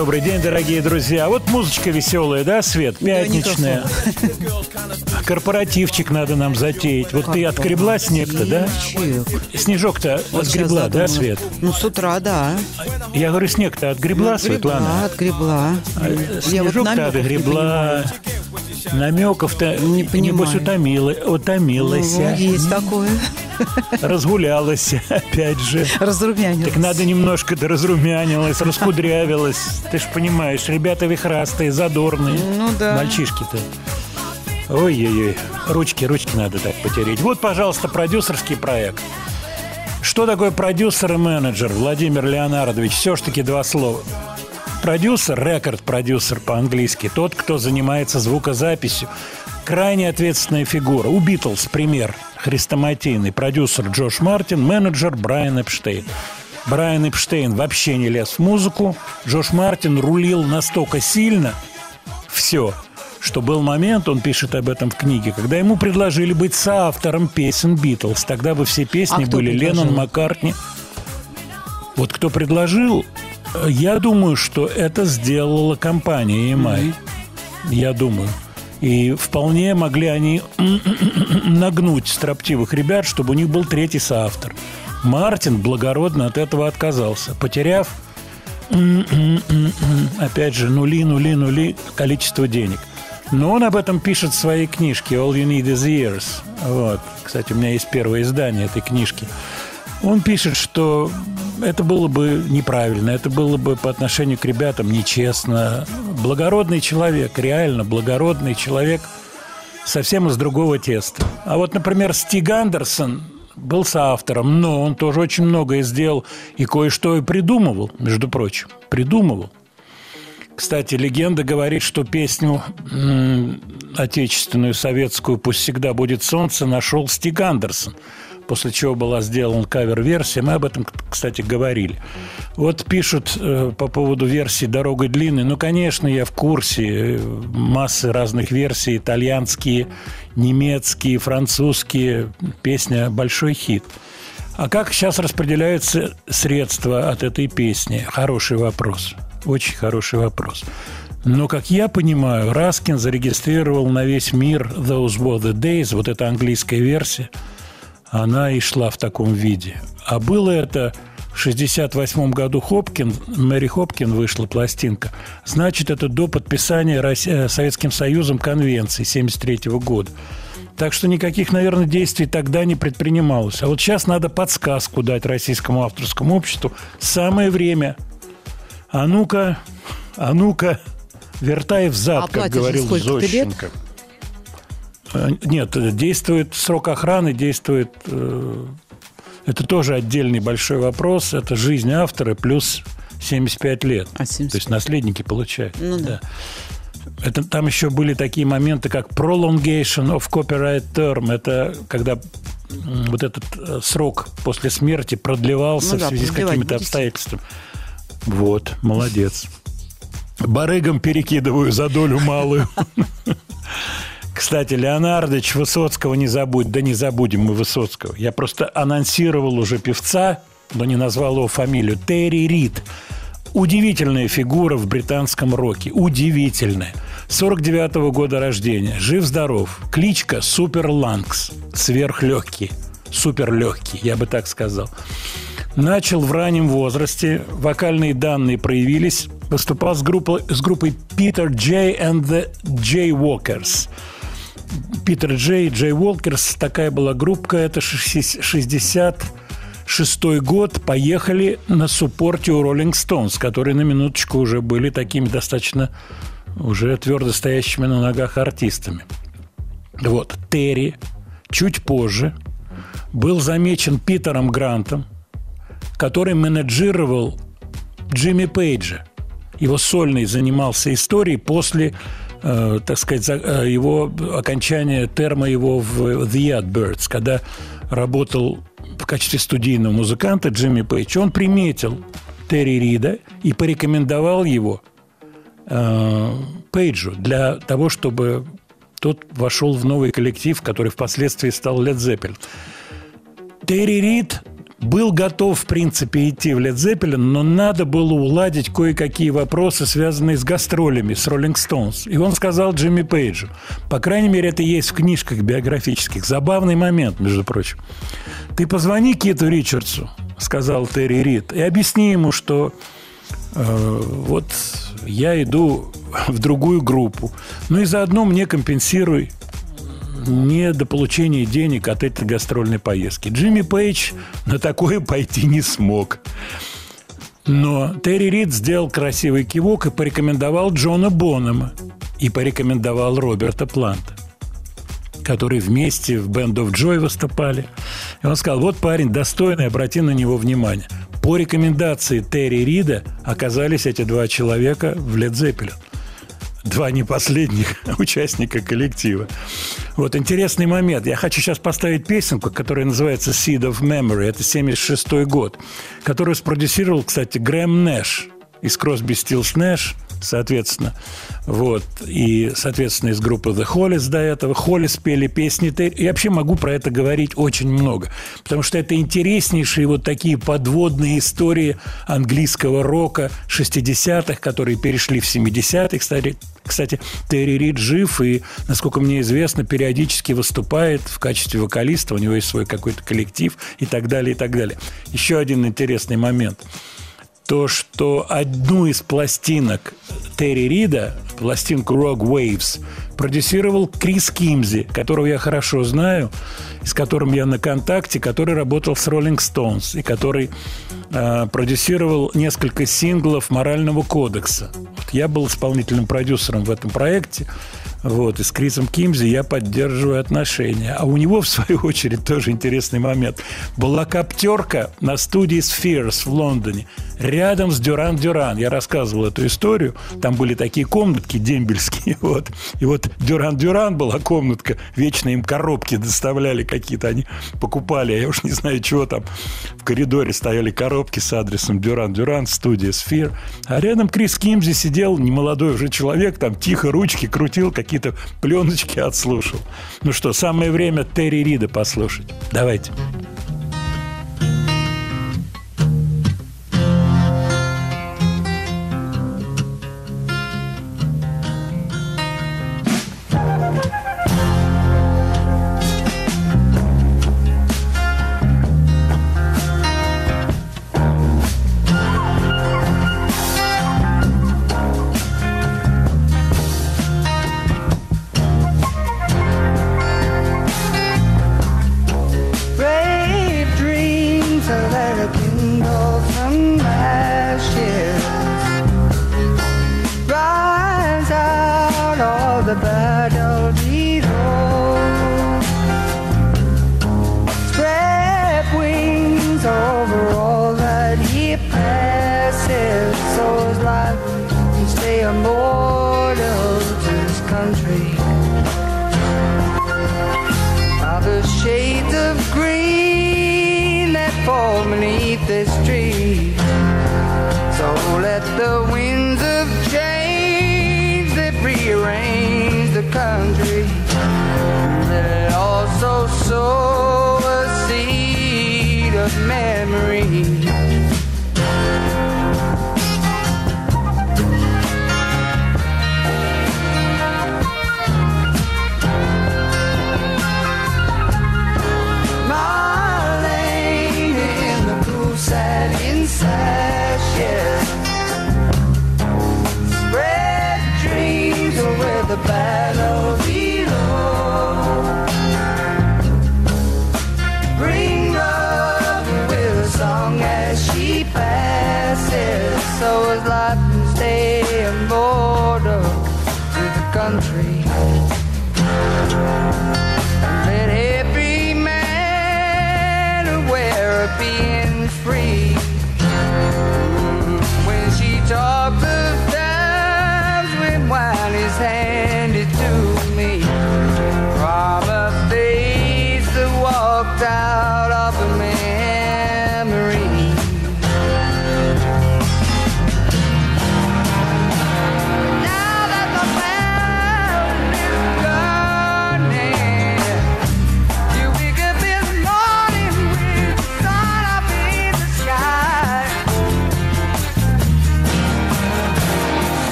добрый день, дорогие друзья. Вот музычка веселая, да, Свет? Пятничная. Корпоративчик надо нам затеять. Вот ты отгребла снег-то, да? Снежок. Снежок-то Вот отгребла, да. Свет? Ну, с утра, да. Я говорю, снег-то отгребла, Светлана? отгребла. Я вот Снежок-то отгребла. Намеков-то, Не небось, утомила, утомилась. Ну, есть такое. Разгулялась, опять же. Разрумянилась. Так надо немножко да разрумянилась, раскудрявилась. Ты ж понимаешь, ребята вихрастые, задорные. Ну да. Мальчишки-то. Ой-ой-ой. Ручки, ручки надо так потереть. Вот, пожалуйста, продюсерский проект. Что такое продюсер и менеджер, Владимир Леонардович? Все-таки два слова. Продюсер, рекорд-продюсер по-английски, тот, кто занимается звукозаписью, крайне ответственная фигура. У Битлз пример хрестоматийный. Продюсер Джош Мартин, менеджер Брайан Эпштейн. Брайан Эпштейн вообще не лез в музыку. Джош Мартин рулил настолько сильно все, что был момент, он пишет об этом в книге, когда ему предложили быть соавтором песен Битлз. Тогда бы все песни А были предложил? Леннон, Маккартни. Вот кто предложил, э, я думаю, что это сделала компания EMI. Я думаю. И вполне могли они [CLEARS THROAT] нагнуть строптивых ребят, чтобы у них был третий соавтор. Мартин благородно от этого отказался, потеряв [CLEARS THROAT] опять же нули, нули, нули количество денег. Но он об этом пишет в своей книжке All You Need Is Years. Вот. Кстати, у меня есть первое издание этой книжки. Он пишет, что это было бы неправильно, это было бы по отношению к ребятам нечестно. Благородный человек, реально благородный человек, совсем из другого теста. А вот, например, Стиг Андерсон был соавтором, но он тоже очень многое сделал и кое-что и придумывал, между прочим. Придумывал. Кстати, легенда говорит, что песню отечественную, советскую «Пусть всегда будет солнце» нашел Стиг Андерсон, после чего была сделана кавер-версия. Мы об этом, кстати, говорили. Вот пишут э, по поводу версии «Дорогой длинной». Ну, конечно, я в курсе. э, Массы разных версий. Итальянские, немецкие, французские. Песня «Большой хит». А как сейчас распределяются средства от этой песни? Хороший вопрос. Очень хороший вопрос. Но, как я понимаю, Раскин зарегистрировал на весь мир «Those were the days», вот эта английская версия, она и шла в таком виде. А было это в 68 году Хопкин, Мэри Хопкин вышла пластинка. Значит, это до подписания э, Советским Союзом конвенции 73 года. Так что никаких, наверное, действий тогда не предпринималось. А вот сейчас надо подсказку дать российскому авторскому обществу. Самое время. А ну-ка, а ну-ка, вертай взад, А как говорил сколько-то лет? Э, Нет, э, действует срок охраны, действует... э, Это тоже отдельный большой вопрос. Это жизнь автора плюс 75 лет. А, 75. То есть наследники получают. Ну да. Это, там еще были такие моменты, как prolongation of copyright term. Это когда вот этот срок после смерти продлевался Ну да, в связи с какими-то обстоятельствами. Вот, молодец. Барыгам перекидываю за долю малую. [LAUGHS] Кстати, Леонардович Высоцкого не забудь. Да не забудем мы Высоцкого. Я просто анонсировал уже певца, но не назвал его фамилию. Терри Рид. Удивительная фигура в британском роке. Удивительная. 49 года рождения. Жив-здоров. Кличка Супер Лангс. Сверхлегкий. Суперлегкий, я бы так сказал. Начал в раннем возрасте. Вокальные данные проявились. Выступал с группой, с группой Peter J. and the Jaywalkers. Питер Джей, Джей Уолкерс, такая была группка, это 66 год, поехали на суппорте у Роллинг Стоунс, которые на минуточку уже были такими достаточно уже твердо стоящими на ногах артистами. Вот, Терри чуть позже был замечен Питером Грантом, который менеджировал Джимми Пейджа. Его сольный занимался историей после, так сказать, за- э, его окончания терма его в The Yardbirds, когда работал в качестве студийного музыканта Джимми Пейдж. Он приметил Терри Рида и порекомендовал его э, Пейджу для того, чтобы тот вошел в новый коллектив, который впоследствии стал Led Zeppelin. Терри Рид был готов, в принципе, идти в Led Zeppelin, но надо было уладить кое-какие вопросы, связанные с гастролями, с Rolling Stones. И он сказал Джимми Пейджу. По крайней мере, это есть в книжках биографических. Забавный момент, между прочим. Ты позвони Киту Ричардсу, сказал Терри Рид, и объясни ему, что э, вот я иду в другую группу. Ну и заодно мне компенсируй не до получения денег от этой гастрольной поездки. Джимми Пейдж на такое [LAUGHS] пойти не смог. Но Терри Рид сделал красивый кивок и порекомендовал Джона Бонома и порекомендовал Роберта Планта, которые вместе в Band of Joy выступали. И он сказал, вот парень достойный, обрати на него внимание. По рекомендации Терри Рида оказались эти два человека в Led Zeppelin. Два не последних [LAUGHS] участника коллектива. Вот интересный момент. Я хочу сейчас поставить песенку, которая называется Seed of Memory. Это 76 год, которую спродюсировал, кстати, Грэм Нэш из Crosby, Stills Nash, соответственно. Вот. И, соответственно, из группы The Hollies до этого. Hollies пели песни. Я вообще могу про это говорить очень много. Потому что это интереснейшие вот такие подводные истории английского рока 60-х, которые перешли в 70-х. Кстати, кстати, Терри Рид жив и, насколько мне известно, периодически выступает в качестве вокалиста. У него есть свой какой-то коллектив и так далее, и так далее. Еще один интересный момент – то, что одну из пластинок Терри Рида, пластинку Rock Waves, продюсировал Крис Кимзи, которого я хорошо знаю, с которым я на контакте, который работал с Rolling Stones и который э, продюсировал несколько синглов «Морального кодекса». Вот я был исполнительным продюсером в этом проекте, вот, и с Крисом Кимзи я поддерживаю отношения. А у него, в свою очередь, тоже интересный момент. Была коптерка на студии Spheres в Лондоне, рядом с Дюран Дюран. Я рассказывал эту историю. Там были такие комнатки дембельские. [LAUGHS] Вот. И вот Дюран Дюран была комнатка. Вечно им коробки доставляли какие-то. Они покупали, я уж не знаю, чего там. В коридоре стояли коробки с адресом Дюран Дюран, студия Сфер. А рядом Крис Кимзи сидел, немолодой уже человек, там тихо ручки крутил, какие-то пленочки отслушал. Ну что, самое время Терри Рида послушать. Давайте.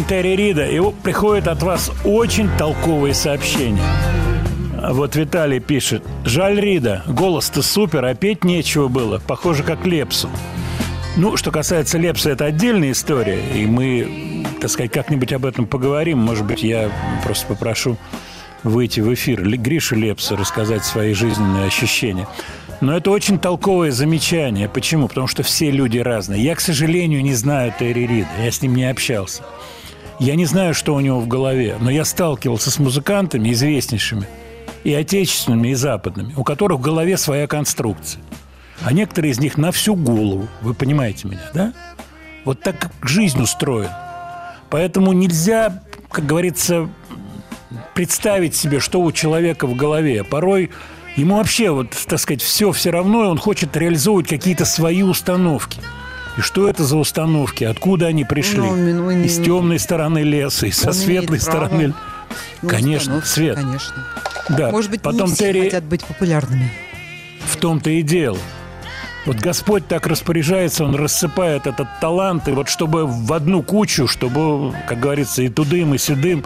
Слушаем Терри Рида, и вот приходит от вас очень толковые сообщения. Вот Виталий пишет. Жаль Рида, голос-то супер, а петь нечего было. Похоже, как Лепсу. Ну, что касается Лепса, это отдельная история. И мы так сказать, как-нибудь об этом поговорим. Может быть, я просто попрошу выйти в эфир Гришу Лепса рассказать свои жизненные ощущения. Но это очень толковое замечание. Почему? Потому что все люди разные. Я, к сожалению, не знаю Терри Рида. Я с ним не общался. Я не знаю, что у него в голове, но я сталкивался с музыкантами известнейшими, и отечественными, и западными, у которых в голове своя конструкция. А некоторые из них на всю голову. Вы понимаете меня, да? Вот так жизнь устроена. Поэтому нельзя, как говорится, представить себе, что у человека в голове. Порой ему вообще, вот, так сказать, все все равно, и он хочет реализовывать какие-то свои установки. И что это за установки? Откуда они пришли? Ну, ну, не- из темной стороны леса, и со Он светлой стороны. Ну, Конечно, свет. Конечно. Да. Может быть, Потом не все Терри хотят быть популярными. в том-то и дело. Вот Господь так распоряжается, Он рассыпает этот талант, и вот чтобы в одну кучу, чтобы, как говорится, и тудым, и седым,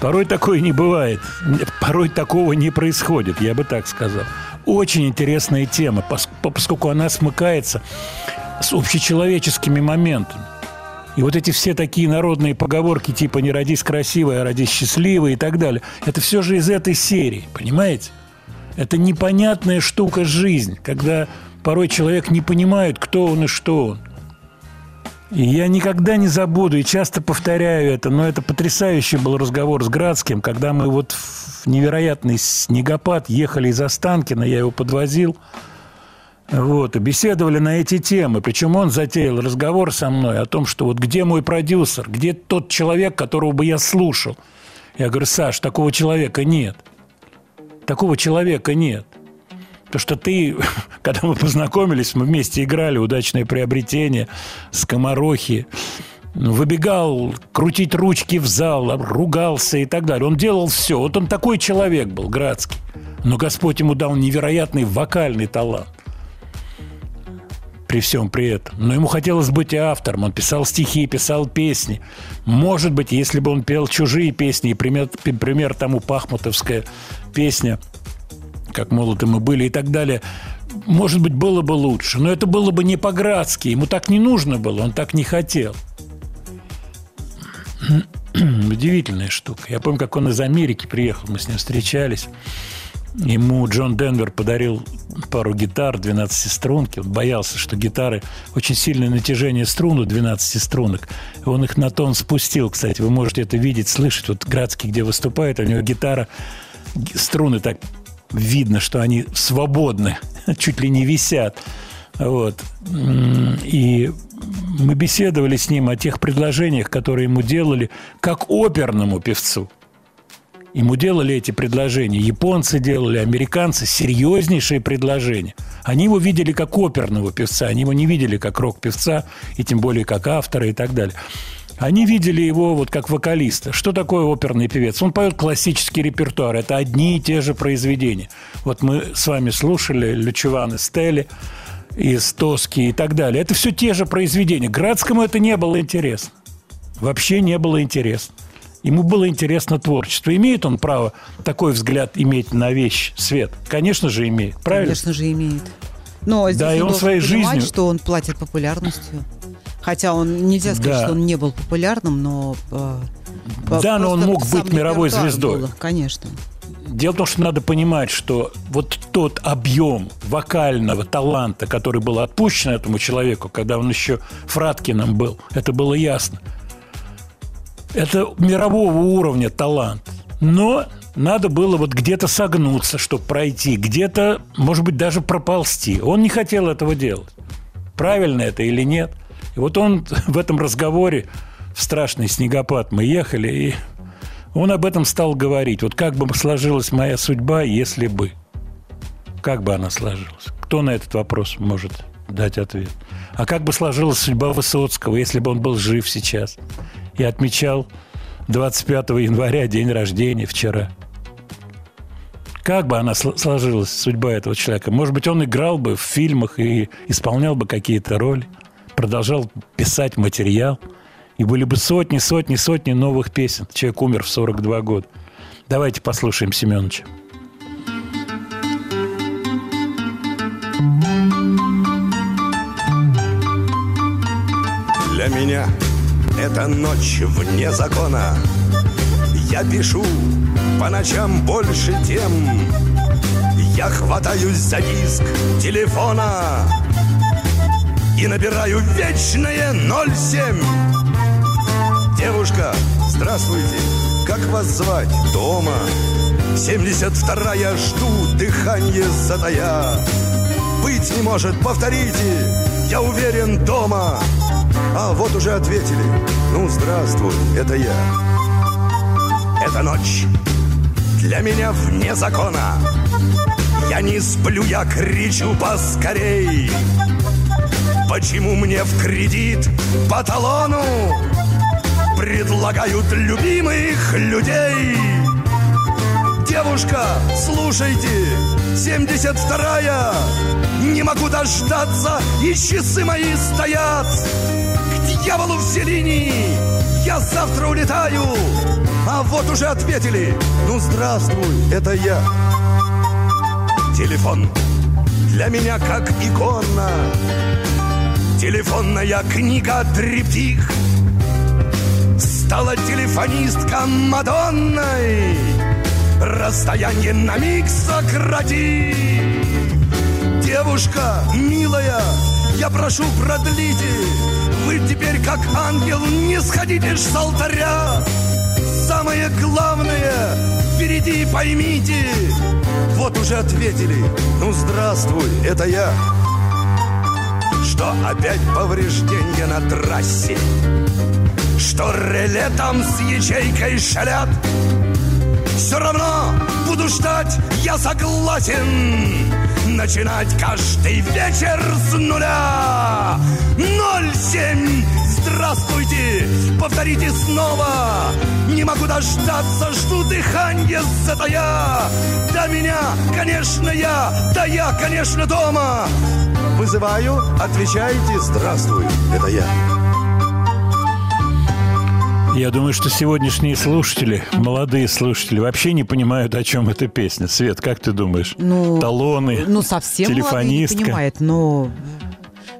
порой такое не бывает. Порой такого не происходит, я бы так сказал. Очень интересная тема, пос- поскольку она смыкается с общечеловеческими моментами. И вот эти все такие народные поговорки типа «не родись красивой, а родись счастливой» и так далее, это все же из этой серии, понимаете? Это непонятная штука жизнь, когда порой человек не понимает, кто он и что он. И я никогда не забуду, и часто повторяю это, но это потрясающий был разговор с Градским, когда мы вот в невероятный снегопад ехали из Останкина, я его подвозил, вот, и беседовали на эти темы. Причем он затеял разговор со мной о том, что вот где мой продюсер, где тот человек, которого бы я слушал. Я говорю, Саш, такого человека нет. Такого человека нет. Потому что ты, [LAUGHS] когда мы познакомились, мы вместе играли «Удачное приобретение», «Скоморохи», выбегал крутить ручки в зал, ругался и так далее. Он делал все. Вот он такой человек был, Градский. Но Господь ему дал невероятный вокальный талант при всем при этом. Но ему хотелось быть и автором. Он писал стихи, писал песни. Может быть, если бы он пел чужие песни, и пример, пример тому пахмутовская песня «Как молоды мы были» и так далее, может быть, было бы лучше. Но это было бы не по-градски. Ему так не нужно было, он так не хотел. [CLEARS THROAT] Удивительная штука. Я помню, как он из Америки приехал, мы с ним встречались. Ему Джон Денвер подарил пару гитар 12 струнки. Он боялся, что гитары очень сильное натяжение струн у 12 струнок. Он их на тон спустил, кстати. Вы можете это видеть, слышать. Вот Градский, где выступает, у него гитара, струны так видно, что они свободны, [LAUGHS] чуть ли не висят. Вот. И мы беседовали с ним о тех предложениях, которые ему делали как оперному певцу. Ему делали эти предложения. Японцы делали, американцы. Серьезнейшие предложения. Они его видели как оперного певца. Они его не видели как рок-певца, и тем более как автора и так далее. Они видели его вот как вокалиста. Что такое оперный певец? Он поет классический репертуар. Это одни и те же произведения. Вот мы с вами слушали Лючеван Стелли из Тоски и так далее. Это все те же произведения. Градскому это не было интересно. Вообще не было интересно. Ему было интересно творчество. Имеет он право такой взгляд иметь на вещь, свет? Конечно же, имеет. Правильно? Конечно же, имеет. Но здесь Да, и он своей жизнью- что он платит популярностью. Хотя он, нельзя сказать, Да. что он не был популярным, но... э, Да, но он мог быть мировой звездой. было, конечно. Дело в том, что надо понимать, что вот тот объем вокального таланта, который был отпущен этому человеку, когда он еще Фраткиным был, это было ясно. Это мирового уровня талант. Но надо было вот где-то согнуться, чтобы пройти, где-то, может быть, даже проползти. Он не хотел этого делать. Правильно это или нет? И вот он [LAUGHS] в этом разговоре в страшный снегопад мы ехали, и он об этом стал говорить. Вот как бы сложилась моя судьба, если бы. Как бы она сложилась? Кто на этот вопрос может дать ответ? А как бы сложилась судьба Высоцкого, если бы он был жив сейчас и отмечал 25 января день рождения вчера? Как бы она сл- сложилась, судьба этого человека? Может быть, он играл бы в фильмах и исполнял бы какие-то роли, продолжал писать материал, и были бы сотни, сотни, сотни новых песен. Человек умер в 42 года. Давайте послушаем Семеновича. Для меня Это ночь вне закона. Я пишу по ночам больше тем. Я хватаюсь за диск телефона И набираю вечное 07 Девушка, здравствуйте, как вас звать? Дома. 72-я жду, дыхание затая. Быть не может, повторите, я уверен, дома А вот уже ответили, ну здравствуй, это я. Это ночь для меня вне закона. Я не сплю, я кричу поскорей. Почему мне в кредит по талону Предлагают любимых людей? Девушка, слушайте, 72-я Не могу дождаться, и часы мои стоят. К дьяволу все линии, я завтра улетаю. А вот уже ответили, ну здравствуй, это я. Телефон. Для меня как икона. Телефонная книга триптих. Стала телефонистка Мадонной Расстояние на миг сократи Девушка, милая, я прошу продлите. Вы теперь как ангел не сходите с алтаря. Самое главное, впереди поймите. Вот уже ответили, ну здравствуй, это я. Что опять повреждения на трассе? Что реле там с ячейкой шалят все равно буду ждать, я согласен. Начинать каждый вечер с нуля. Ноль семь, здравствуйте, повторите снова. Не могу дождаться, жду дыхание затая Да меня, конечно, я, да я, конечно, дома. Вызываю, отвечайте, здравствуй, это я Я думаю, что сегодняшние слушатели, молодые слушатели, вообще не понимают, о чем эта песня. Свет, как ты думаешь? Ну, Талоны, Ну, совсем молодые не телефонистка. понимает, но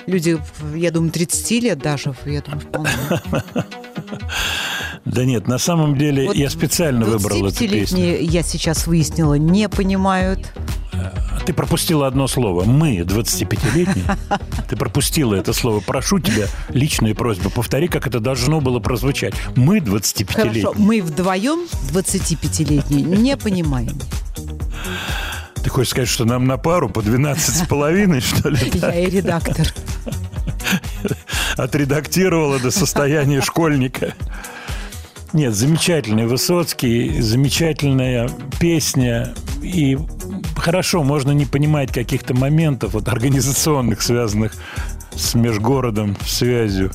люди, я думаю, 30 лет даже, я думаю, вполне. [LAUGHS] Да нет, на самом деле Вот я специально выбрал эту песню. 25-летние, я сейчас выяснила, не понимают. Ты пропустила одно слово. Мы, 25-летние. Ты пропустила это слово. Прошу тебя, личная просьба, повтори, как это должно было прозвучать. Мы, 25-летние. Хорошо, мы вдвоем, 25-летние, не понимаем. Ты хочешь сказать, что нам на пару по 12 с половиной, что ли? Я и редактор. Отредактировала до состояния школьника. Нет, замечательный Высоцкий, замечательная песня. И хорошо, можно не понимать каких-то моментов вот, организационных, связанных с межгородом, связью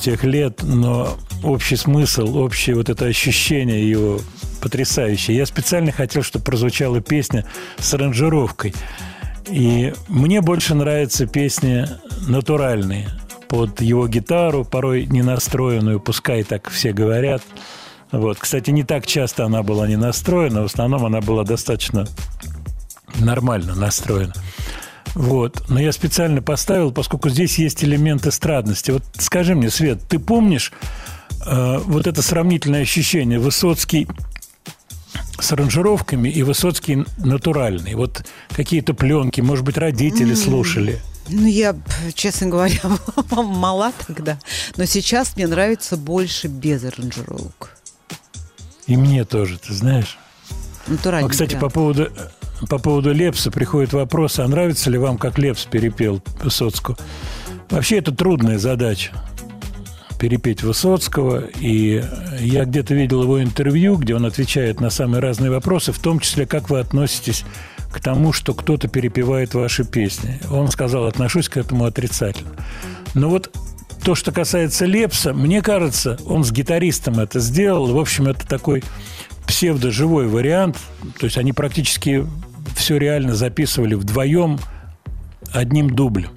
тех лет, но общий смысл, общее вот это ощущение его потрясающее. Я специально хотел, чтобы прозвучала песня с аранжировкой. И мне больше нравятся песни натуральные, под его гитару, порой не настроенную, пускай так все говорят. Вот. Кстати, не так часто она была не настроена, в основном она была достаточно нормально настроена. Вот. Но я специально поставил, поскольку здесь есть элемент эстрадности. Вот скажи мне, Свет, ты помнишь э, вот это сравнительное ощущение Высоцкий с аранжировками и Высоцкий натуральный? Вот какие-то пленки, может быть, родители слушали. Ну, я, честно говоря, [LAUGHS] была мала тогда. Но сейчас мне нравится больше без аранжировок. И мне тоже, ты знаешь. Натурально. А, кстати, по поводу, по поводу Лепса приходит вопрос, а нравится ли вам, как Лепс перепел Высоцкого? Вообще, это трудная задача перепеть Высоцкого, и я где-то видел его интервью, где он отвечает на самые разные вопросы, в том числе, как вы относитесь к тому, что кто-то перепевает ваши песни. Он сказал, отношусь к этому отрицательно. Но вот то, что касается Лепса, мне кажется, он с гитаристом это сделал. В общем, это такой псевдоживой вариант. То есть они практически все реально записывали вдвоем одним дублем.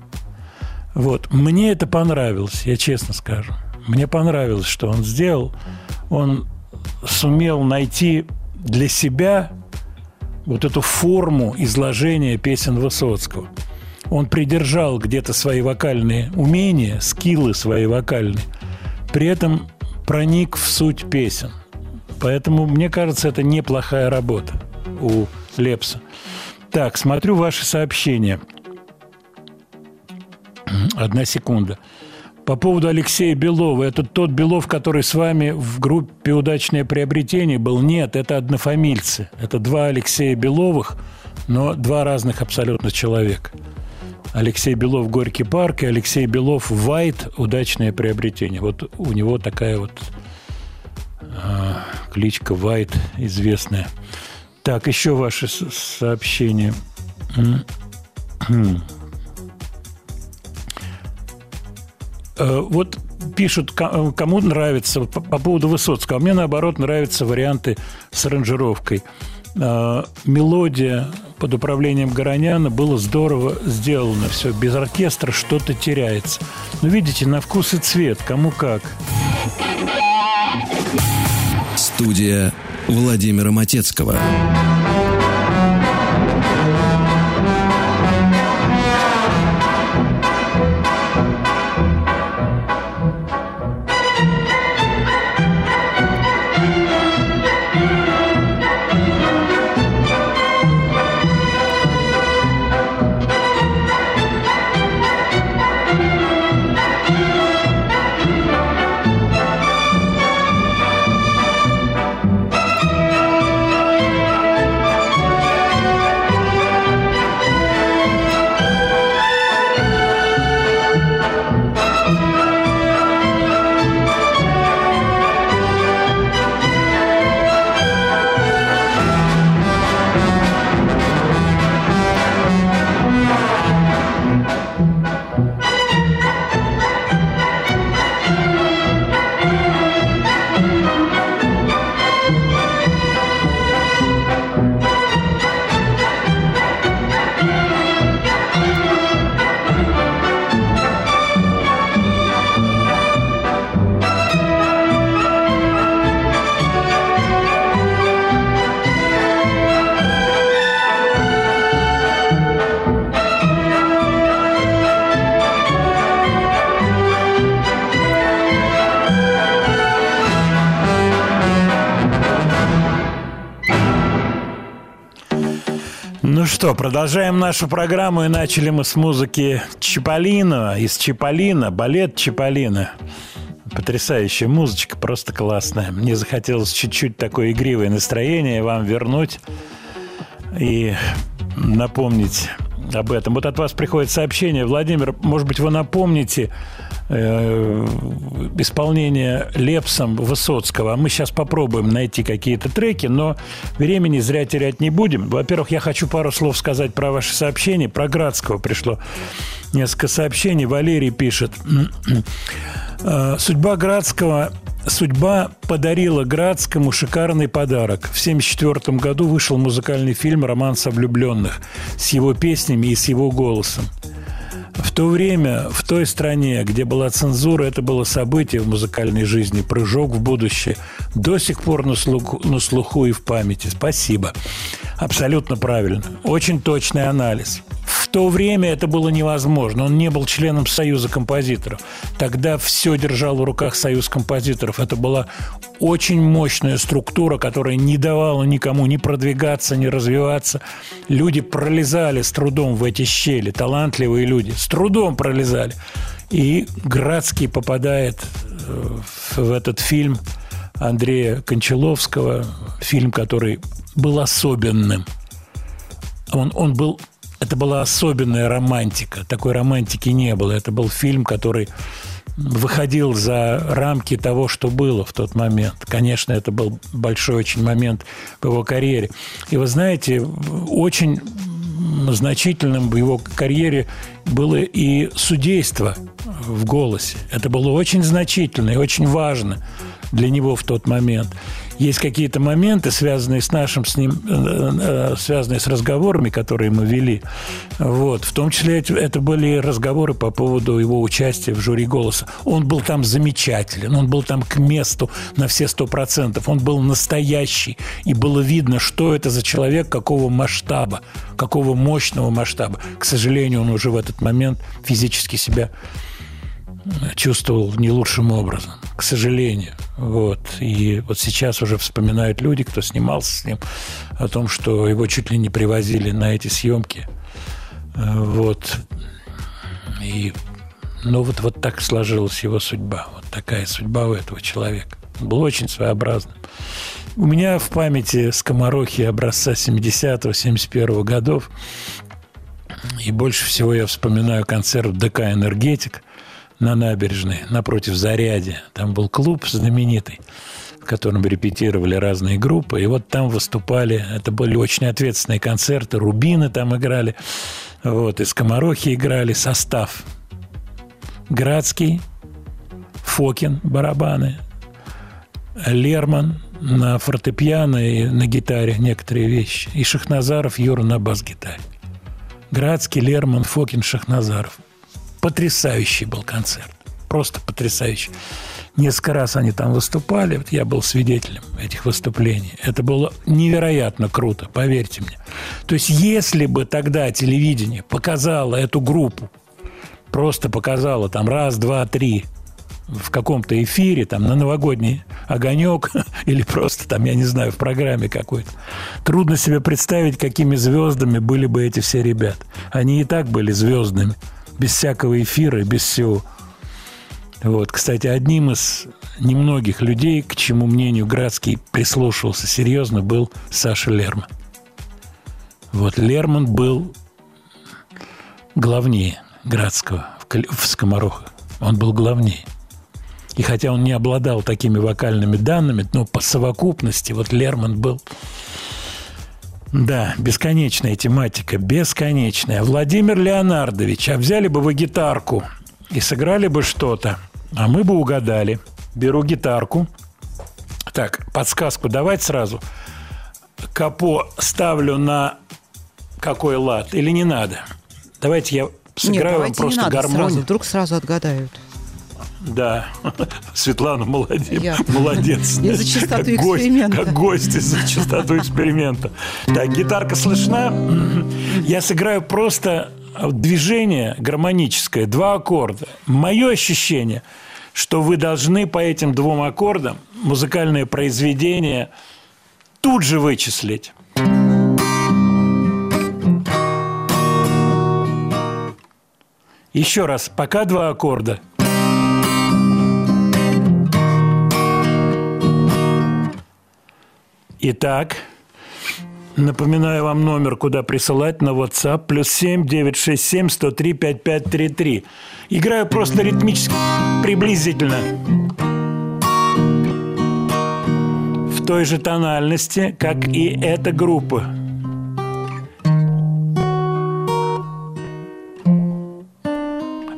Вот. Мне это понравилось, я честно скажу. Мне понравилось, что он сделал. Он сумел найти для себя вот эту форму изложения песен Высоцкого. Он придержал где-то свои вокальные умения, скиллы свои вокальные, при этом проник в суть песен. Поэтому, мне кажется, это неплохая работа у Лепса. Так, смотрю ваши сообщения. Одна секунда. По поводу Алексея Белова. Это тот Белов, который с вами в группе «Удачное приобретение» был? Нет, это однофамильцы. Это два Алексея Беловых, но два разных абсолютно человека. Алексей Белов «Горький парк» и Алексей Белов «Вайт. Удачное приобретение». Вот у него такая вот а, кличка Вайт известная. Так, еще ваши сообщения. Э, Вот пишут, ко- кому нравится, по, по поводу Высоцкого. Мне, наоборот, нравятся варианты с аранжировкой. Э, Мелодия под управлением Гороняна было здорово сделано. Все, без оркестра что-то теряется. Но видите, на вкус и цвет, кому как. Студия Владимира Матецкого. Что, продолжаем нашу программу. И начали мы с музыки Чиполлино, из Чиполлино, балет Чиполлино. Потрясающая музычка, просто классная. Мне захотелось чуть-чуть такое игривое настроение вам вернуть и напомнить об этом. Вот от вас приходит сообщение. Владимир, может быть, вы напомните исполнение Лепсом Высоцкого. Мы сейчас попробуем найти какие-то треки, но времени зря терять не будем. Во-первых, я хочу пару слов сказать про ваши сообщения. Про Градского пришло несколько сообщений. Валерий пишет. Э, Судьба Градского Судьба подарила Градскому шикарный подарок. В 1974 году вышел музыкальный фильм «Романс о влюбленных» с его песнями и с его голосом. В то время, в той стране, где была цензура, это было событие в музыкальной жизни, прыжок в будущее. До сих пор на слуху, на слуху и в памяти. Спасибо. Абсолютно правильно. Очень точный анализ. В то время это было невозможно. Он не был членом Союза композиторов. Тогда все держал в руках Союз композиторов. Это была очень мощная структура, которая не давала никому ни продвигаться, ни развиваться. Люди пролезали с трудом в эти щели, талантливые люди, трудом пролезали. И Градский попадает э, в этот фильм Андрея Кончаловского, фильм, который был особенным. Он, он был это была особенная романтика. Такой романтики не было. Это был фильм, который выходил за рамки того, что было в тот момент. Конечно, это был большой очень момент в его карьере. И вы знаете, очень значительным в его карьере было и судейство в голосе. Это было очень значительно и очень важно для него в тот момент. Есть какие-то моменты, связанные с нашим с ним, э, э, связанные с разговорами, которые мы вели. Вот. В том числе это, были разговоры по поводу его участия в жюри «Голоса». Он был там замечателен, он был там к месту на все сто процентов. Он был настоящий. И было видно, что это за человек, какого масштаба, какого мощного масштаба. К сожалению, он уже в этот момент физически себя чувствовал не лучшим образом, к сожалению. Вот. И вот сейчас уже вспоминают люди, кто снимался с ним, о том, что его чуть ли не привозили на эти съемки. Э, Вот. И ну вот, вот так сложилась его судьба. Вот такая судьба у этого человека. Он был очень своеобразным. У меня в памяти скоморохи образца 70-го, 71-го годов. И больше всего я вспоминаю концерт ДК «Энергетик» на набережной, напротив Зарядья. Там был клуб знаменитый, в котором репетировали разные группы. И вот там выступали, это были очень ответственные концерты, Рубины там играли, вот, и Скоморохи играли, состав. Градский, Фокин, барабаны, Лерман на фортепиано и на гитаре некоторые вещи, и Шахназаров Юра на бас-гитаре. Градский, Лерман, Фокин, Шахназаров. Потрясающий был концерт. Просто потрясающий. Несколько раз они там выступали. Вот я был свидетелем этих выступлений. Это было невероятно круто, поверьте мне. То есть, если бы тогда телевидение показало эту группу, просто показало там раз, два, три в каком-то эфире, там, на новогодний огонек, [LAUGHS] или просто там, я не знаю, в программе какой-то. Трудно себе представить, какими звездами были бы эти все ребята. Они и так были звездными, без всякого эфира без всего. Вот, кстати, одним из немногих людей, к чему мнению Градский прислушивался серьезно, был Саша Лерман. Вот Лерман был главнее Градского в, в Скоморохах. Он был главнее. И хотя он не обладал такими вокальными данными, но по совокупности вот Лерман был... Да, бесконечная тематика, бесконечная. Владимир Леонардович, а взяли бы вы гитарку и сыграли бы что-то, а мы бы угадали. Беру гитарку. Так, подсказку давать сразу. Капо ставлю на какой лад или не надо? Давайте я Нет, сыграю вам давайте не просто надо гармонию. сразу. Вдруг сразу отгадают. Да, [LAUGHS] Светлана молодец. Я- Молодец. Я за чистоту Как гость- эксперимента. Как гость за чистоту эксперимента. Так, гитарка слышна. Я сыграю просто движение гармоническое, два аккорда. Мое ощущение, что вы должны по этим двум аккордам музыкальное произведение тут же вычислить. Еще раз, пока два аккорда. Итак, напоминаю вам номер, куда присылать на WhatsApp. Плюс 7 967 103 5533. Играю просто ритмически, приблизительно. В той же тональности, как и эта группа.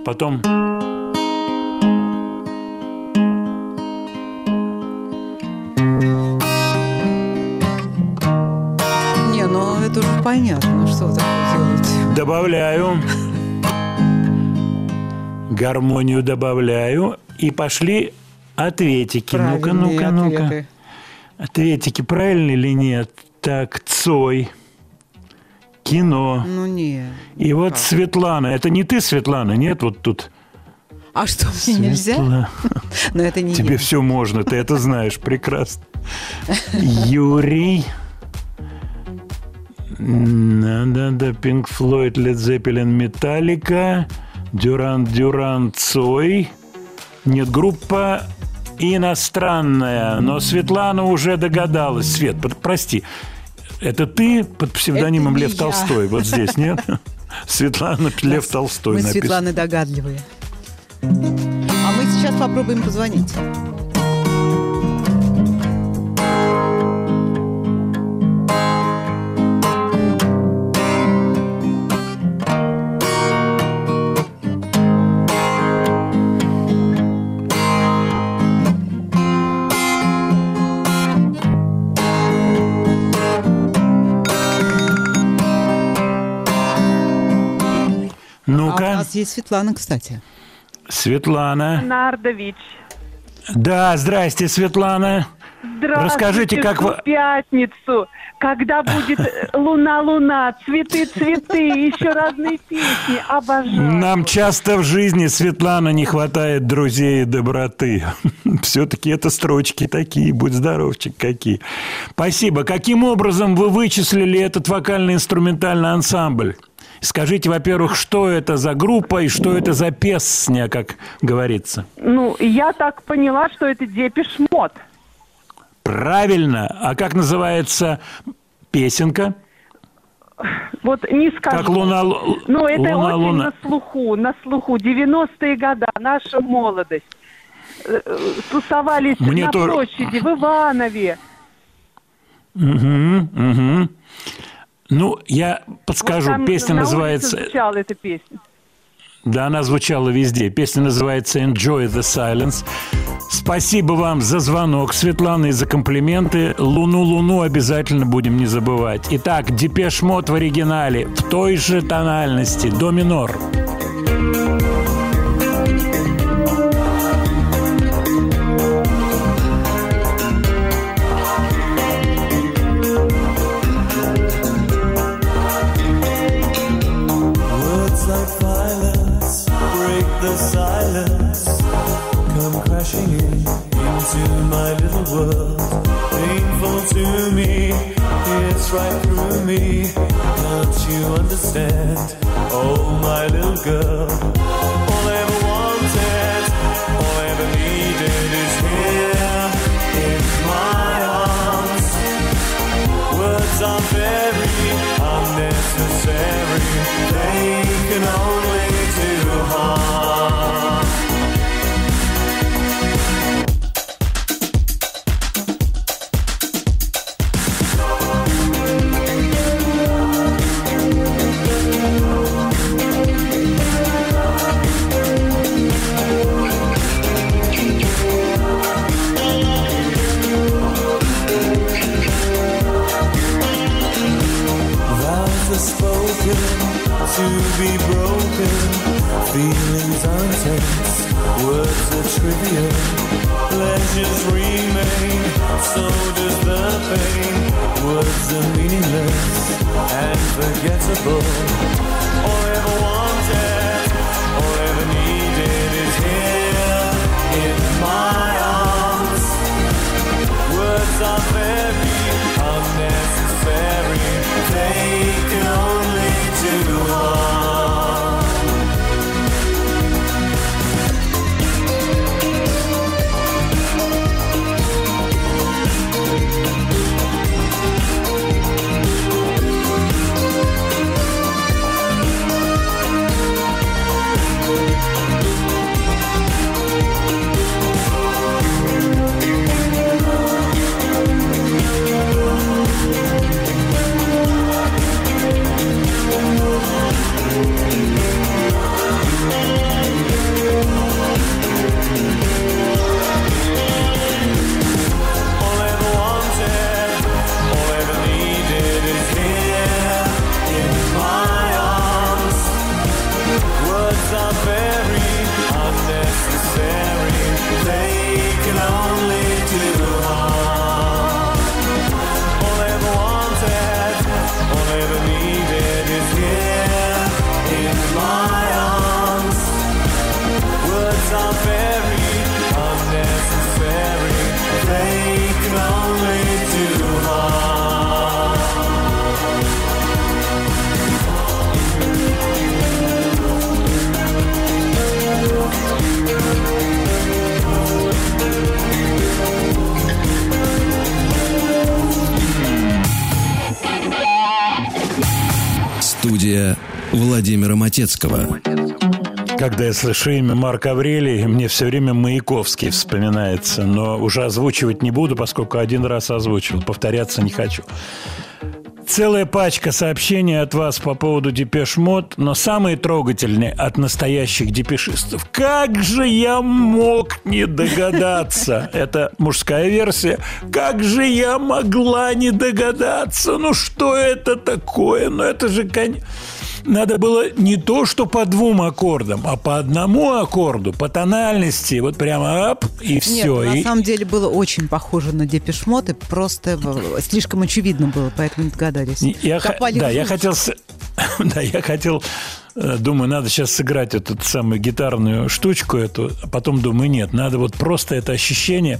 Потом уже понятно, что такое делаете. Добавляю. Гармонию добавляю. И пошли ответики. Ну-ка, ну-ка, ну-ка. Ответики правильные или нет? Так, Цой. Кино. Ну не. И вот Светлана. Это не ты, Светлана? Нет, вот тут. А что, мне нельзя? Светла- [LAUGHS] Но это не Тебе я. все можно, ты это знаешь прекрасно. Юрий. Да-да-да, Pink Floyd, Led Zeppelin, Metallica, Дюран Дюран, Цой. Нет, группа иностранная, но Светлана уже догадалась. Свет, под- прости, это ты под псевдонимом Лев я. Толстой? Вот здесь, нет? Светлана Лев Толстой Мы написано. Светланой догадливые. А мы сейчас попробуем позвонить. А у Ну-ка, нас есть Светлана, кстати. Светлана. Нардович. Да, здрасте, Светлана. Здравствуйте, Расскажите, как вы- пятницу, когда будет э, луна-луна, цветы-цветы, еще разные песни. Обожаю. Нам часто в жизни, Светлана, не хватает друзей и доброты. [LAUGHS] Все-таки это строчки такие, будь здоровчик, какие. Спасибо. Каким образом вы вычислили этот вокально-инструментальный ансамбль? Скажите, во-первых, что это за группа и что это за песня, как говорится? Ну, я так поняла, что это Депеш Мод. Правильно. А как называется песенка? Вот не скажу. Как луна... Ну, это луна, очень луна. на слуху, на слуху. 90-е годы, наша молодость. Э, э, Тусовались Мне на тоже- площади, в Иванове. Мгм, мгм. Ну, я подскажу. Вот там Песня на называется... звучала эта песня. Да, она звучала везде. Песня называется «Enjoy the Silence». Спасибо вам за звонок, Светлана, и за комплименты. «Луну-луну» обязательно будем не забывать. Итак, «Depeche Mode» в оригинале, в той же тональности, до минор. Words into my little world. Painful to me, it's right through me. Can't you understand? Oh, my little girl. Trivial. Pleasures remain, so does the pain. Words are meaningless and forgettable. All ever wanted, all ever needed is here in my arms. Words are very unnecessary. Матецкого. Когда я слышу имя Марк Аврелий, мне все время Маяковский вспоминается, но уже озвучивать не буду, поскольку один раз озвучил, повторяться не хочу. Целая пачка сообщений от вас по поводу Depeche Mode, но самые трогательные от настоящих депешистов. Как же я мог не догадаться? Это мужская версия. Как же я могла не догадаться? Ну что это такое? Ну это же... кон- надо было не то, что по двум аккордам, а по одному аккорду, по тональности, вот прямо ап, и Нет, все. на и, самом деле было очень похоже на Депешмот, и просто слишком очевидно было, поэтому не догадались. Я, х- [LAUGHS] да, я хотел, да, я хотел, думаю, надо сейчас сыграть эту самую гитарную штучку эту, а потом думаю, нет, надо вот просто это ощущение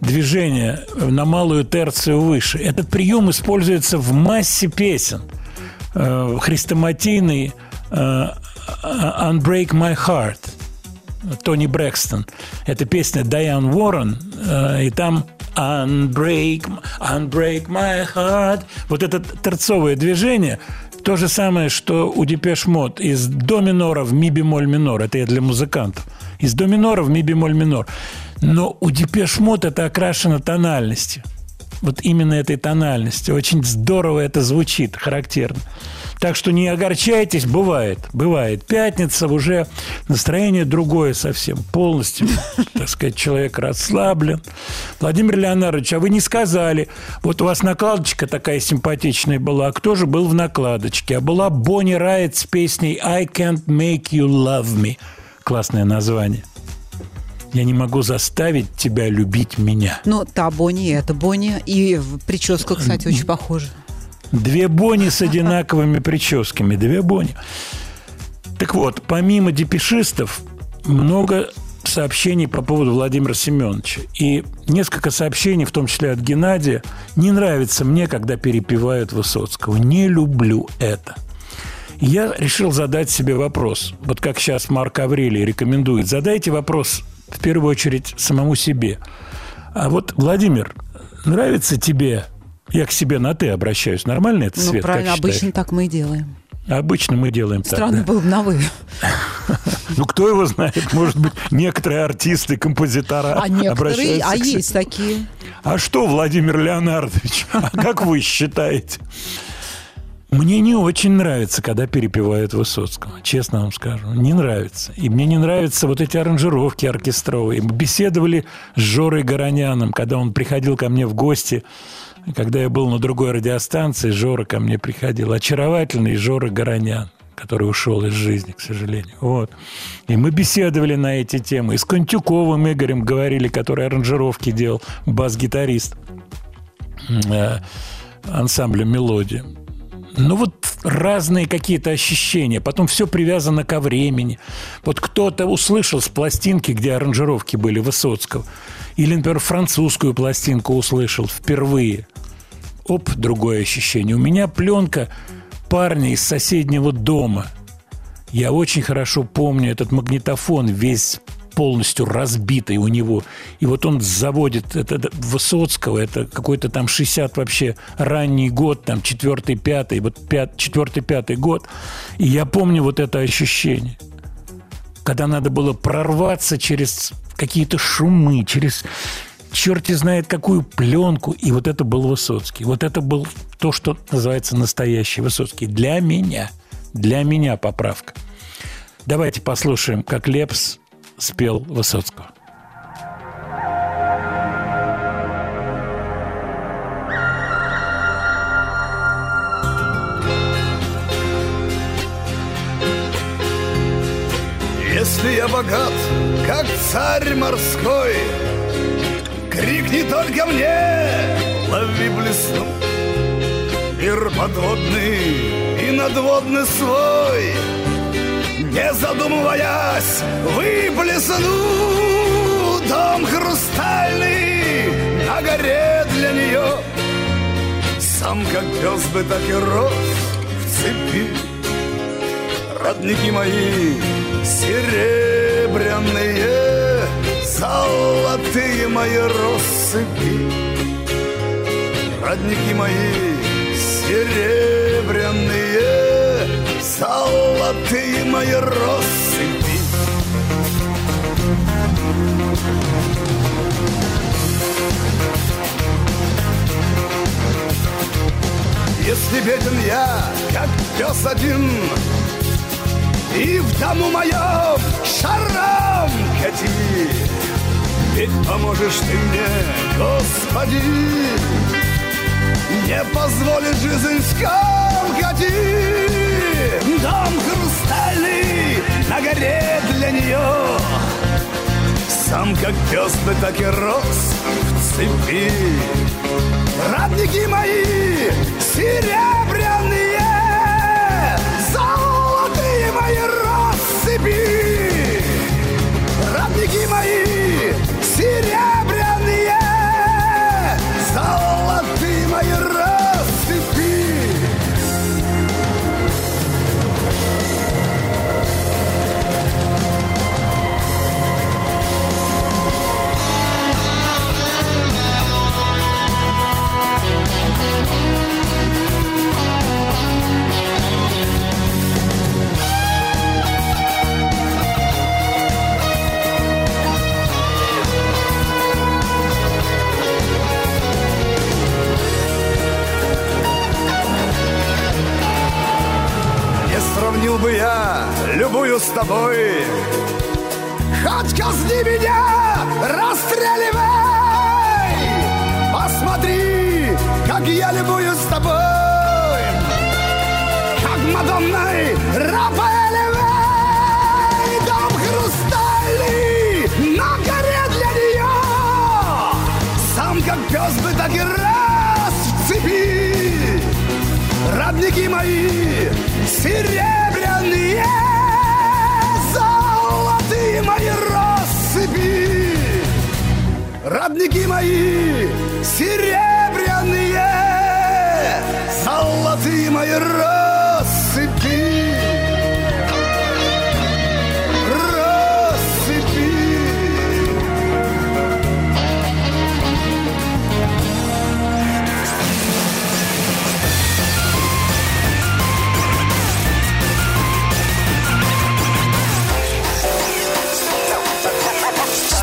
движения на малую терцию выше. Этот прием используется в массе песен. Э, Хрестоматийный э, «Unbreak My Heart» Тони Брэкстон. Это песня Дайан Уоррен, э, и там Unbreak, unbreak my heart. Вот это торцовое движение, то же самое, что у Depeche Mode из до минора в ми бемоль минор. Это я для музыкантов. Из до минора в ми бемоль минор. Но у Depeche Mode это окрашено тональностью. Вот именно этой тональности. Очень здорово это звучит, характерно. Так что не огорчайтесь, бывает, бывает. Пятница уже настроение другое совсем, полностью, так сказать, человек расслаблен. Владимир Леонардович, а вы не сказали, вот у вас накладочка такая симпатичная была, а кто же был в накладочке? А была Бонни Райт с песней «I can't make you love me». Классное название. Я не могу заставить тебя любить меня. Ну, та Бонни, это Бонни. И прическа, кстати, очень похожа. Две Бонни с [LAUGHS] одинаковыми прическами. Две Бонни. Так вот, помимо депешистов, много сообщений по поводу Владимира Семеновича. И несколько сообщений, в том числе от Геннадия, не нравится мне, когда перепевают Высоцкого. Не люблю это. И Я решил задать себе вопрос. Вот как сейчас Марк Аврелий рекомендует. Задайте вопрос в первую очередь самому себе. А вот, Владимир, нравится тебе... Я к себе на «ты» обращаюсь. Нормально это, Ну, Свет? как правильно, обычно так мы и делаем. Обычно мы делаем так. Странно да. было бы на «вы». [LAUGHS] Ну, кто его знает? Может быть, некоторые артисты, композитора А некоторые, обращаются а есть такие. А что, Владимир Леонардович, [LAUGHS] а как вы считаете? Мне не очень нравится, когда перепевают Высоцкого, честно вам скажу. Не нравится. И мне не нравятся вот эти аранжировки оркестровые. Мы беседовали с Жорой Гороняном, когда он приходил ко мне в гости, когда я был на другой радиостанции, Жора ко мне приходил. Очаровательный Жора Горонян который ушел из жизни, к сожалению. Вот. И мы беседовали на эти темы. И с Контюковым Игорем говорили, который аранжировки делал, бас-гитарист э, ансамбля «Мелодия». Ну вот разные какие-то ощущения. Потом все привязано ко времени. Вот кто-то услышал с пластинки, где аранжировки были Высоцкого. Или, например, французскую пластинку услышал впервые. Оп, другое ощущение. У меня пленка парня из соседнего дома. Я очень хорошо помню этот магнитофон, весь полностью разбитый у него. И вот он заводит это Высоцкого, это какой-то там 60 вообще ранний год, там четвертый, пятый, вот пят, четвертый, пятый год. И я помню вот это ощущение, когда надо было прорваться через какие-то шумы, через черти знает какую пленку. И вот это был Высоцкий. Вот это был то, что называется настоящий Высоцкий. Для меня. Для меня поправка. Давайте послушаем, как Лепс спел Высоцкого. Если я богат, как царь морской, Крикни только мне, лови блесну Мир подводный и надводный свой Не задумываясь, выплесну Дом хрустальный на горе для нее Сам как пес бы так и рос в цепи Родники мои серебряные, Золотые мои россыпи. Родники мои серебряные, Золотые мои россыпи. Если беден я, как пес один, и в дому моем шаром кати, Ведь поможешь ты мне, Господи, Не позволит жизнь Дом хрустальный на горе для нее Сам как пес бы так и рос в цепи. Радники мои серебряные бы я любую с тобой. Хоть казни меня, расстреливай! Посмотри, как я любую с тобой. Как Мадонной Рафаэлевой Дом хрустальный на горе для нее. Сам как пес бы так и раз в цепи Родники мои серебряные, Родники мои серебряные, золотые мои. Россыпи.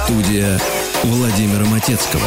Студия Владимира Матецкого.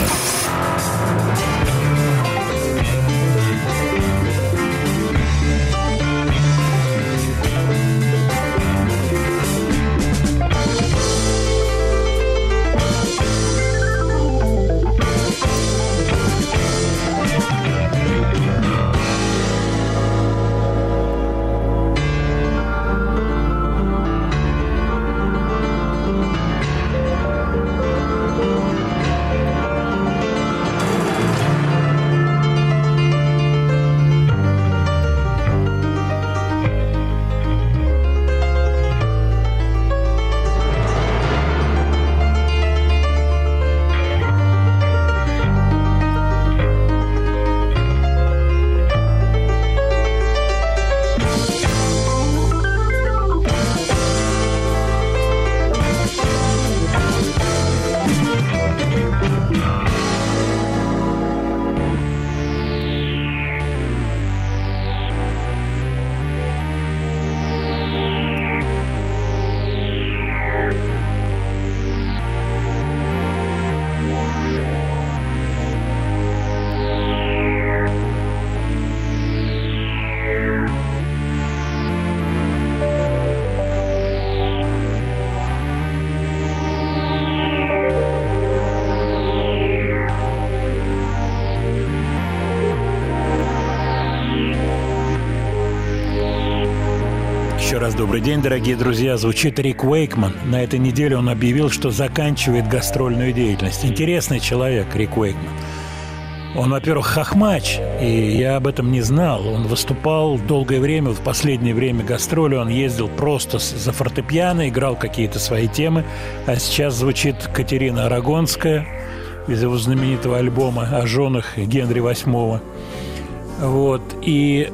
Добрый день, дорогие друзья. Звучит Рик Уэйкман. На этой неделе он объявил, что заканчивает гастрольную деятельность. Интересный человек, Рик Уэйкман. Он, во-первых, хохмач, и я об этом не знал. Он выступал долгое время, в последнее время гастроли он ездил просто за фортепиано, играл какие-то свои темы. А сейчас звучит Катерина Арагонская из его знаменитого альбома о женах Генри VIII. Вот. И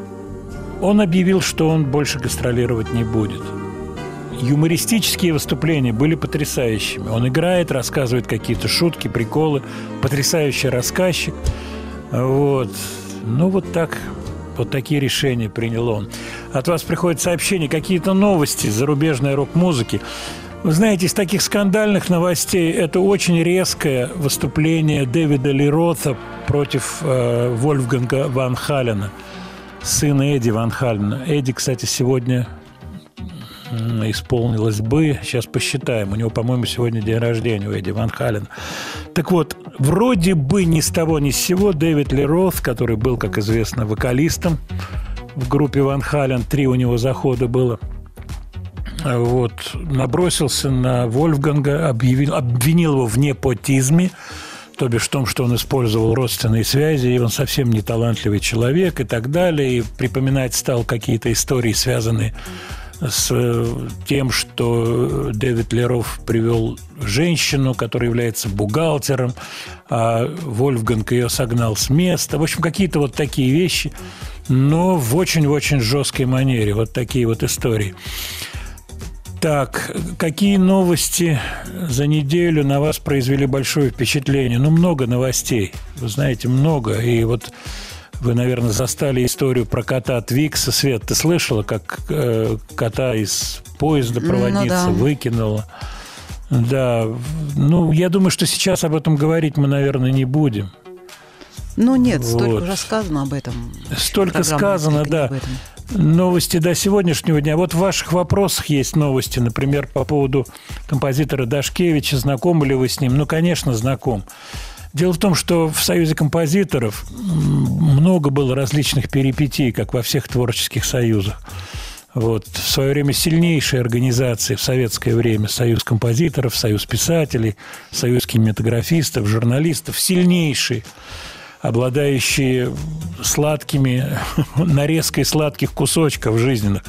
он объявил, что он больше гастролировать не будет. Юмористические выступления были потрясающими. Он играет, рассказывает какие-то шутки, приколы. Потрясающий рассказчик. Вот. Ну, вот так. Вот такие решения принял он. От вас приходят сообщения, какие-то новости зарубежной рок-музыки. Вы знаете, из таких скандальных новостей это очень резкое выступление Дэвида Лирота против э, Вольфганга Ван Халена, сына Эдди Ван Халена. Эдди, кстати, сегодня исполнилось бы, сейчас посчитаем, у него, по-моему, сегодня день рождения у Эдди Ван Халена. Так вот, вроде бы ни с того ни с сего Дэвид Лерот, который был, как известно, вокалистом в группе Ван Хален, три у него захода было – вот, набросился на Вольфганга, объявил, обвинил его в непотизме, то бишь в том, что он использовал родственные связи, и он совсем не талантливый человек и так далее, и припоминать стал какие-то истории, связанные с э, тем, что Дэвид Леров привел женщину, которая является бухгалтером, а Вольфганг ее согнал с места. В общем, какие-то вот такие вещи, но в очень-очень жесткой манере. Вот такие вот истории. Так, какие новости за неделю на вас произвели большое впечатление? Ну, много новостей. Вы знаете, много. И вот вы, наверное, застали историю про кота Твикса. Свет, ты слышала, как э, кота из поезда Ну проводница да. выкинула? Да, ну, я думаю, что сейчас об этом говорить мы, наверное, не будем. Ну нет, столько Вот. уже сказано об этом. Столько сказано, «Несколько да. об этом. Новости до сегодняшнего дня. Вот в ваших вопросах есть новости, например, по поводу композитора Дашкевича. Знакомы ли вы с ним? Ну, конечно, знаком. Дело в том, что в Союзе композиторов много было различных перипетий, как во всех творческих союзах. Вот. В свое время сильнейшие организации в советское время Союз композиторов, Союз писателей, Союз кинематографистов, журналистов, сильнейшие обладающие сладкими, [LAUGHS] нарезкой сладких кусочков жизненных,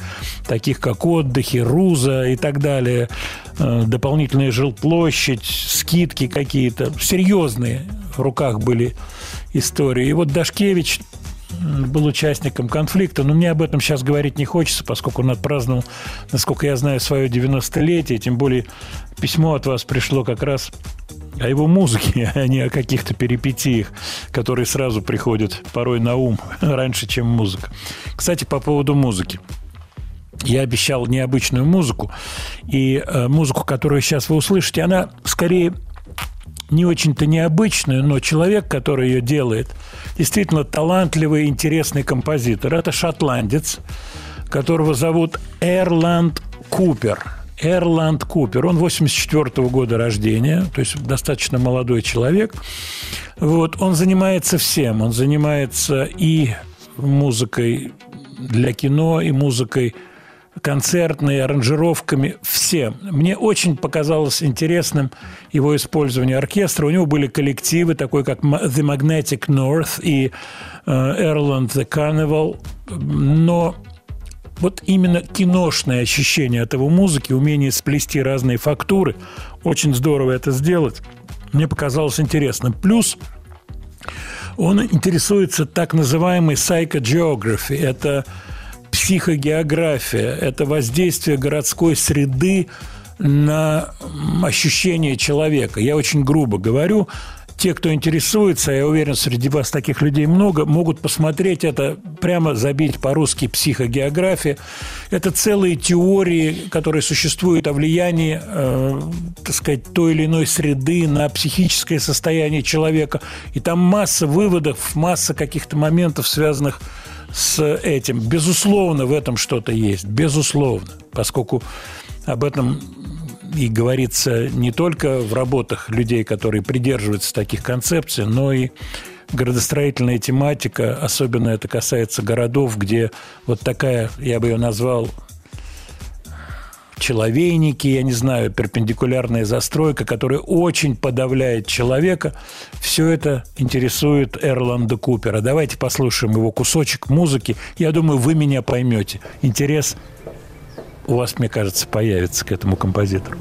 таких как отдыхи, руза и так далее, э, дополнительная жилплощадь, скидки какие-то, серьезные в руках были истории. И вот Дашкевич был участником конфликта, но мне об этом сейчас говорить не хочется, поскольку он отпраздновал, насколько я знаю, свое 90-летие, тем более письмо от вас пришло как раз о его музыке, [LAUGHS] а не о каких-то перипетиях, которые сразу приходят порой на ум [LAUGHS] раньше, чем музыка. Кстати, по поводу музыки. Я обещал необычную музыку, и э, музыку, которую сейчас вы услышите, она скорее не очень-то необычную, но человек, который ее делает, действительно талантливый, интересный композитор. Это шотландец, которого зовут Эрланд Купер. Эрланд Купер. Он 84 года рождения, то есть достаточно молодой человек. Вот, он занимается всем. Он занимается и музыкой для кино, и музыкой концертной, аранжировками, всем. Мне очень показалось интересным его использование оркестра. У него были коллективы, такой как The Magnetic North и э, Erland The Carnival, но вот именно киношное ощущение от его музыки, умение сплести разные фактуры, очень здорово это сделать, мне показалось интересным. Плюс он интересуется так называемой psychogeography. Это психогеография, это воздействие городской среды на ощущение человека. Я очень грубо говорю. Те, кто интересуется, я уверен, среди вас таких людей много, могут посмотреть это, прямо забить по-русски психогеография. Это целые теории, которые существуют о влиянии, э, так сказать, той или иной среды на психическое состояние человека. И там масса выводов, масса каких-то моментов, связанных с этим. Безусловно, в этом что-то есть. Безусловно. Поскольку об этом и говорится не только в работах людей, которые придерживаются таких концепций, но и градостроительная тематика, особенно это касается городов, где вот такая, я бы ее назвал, человейники, я не знаю, перпендикулярная застройка, которая очень подавляет человека. Все это интересует Эрланда Купера. Давайте послушаем его кусочек музыки. Я думаю, вы меня поймете. Интерес у вас, мне кажется, появится к этому композитору.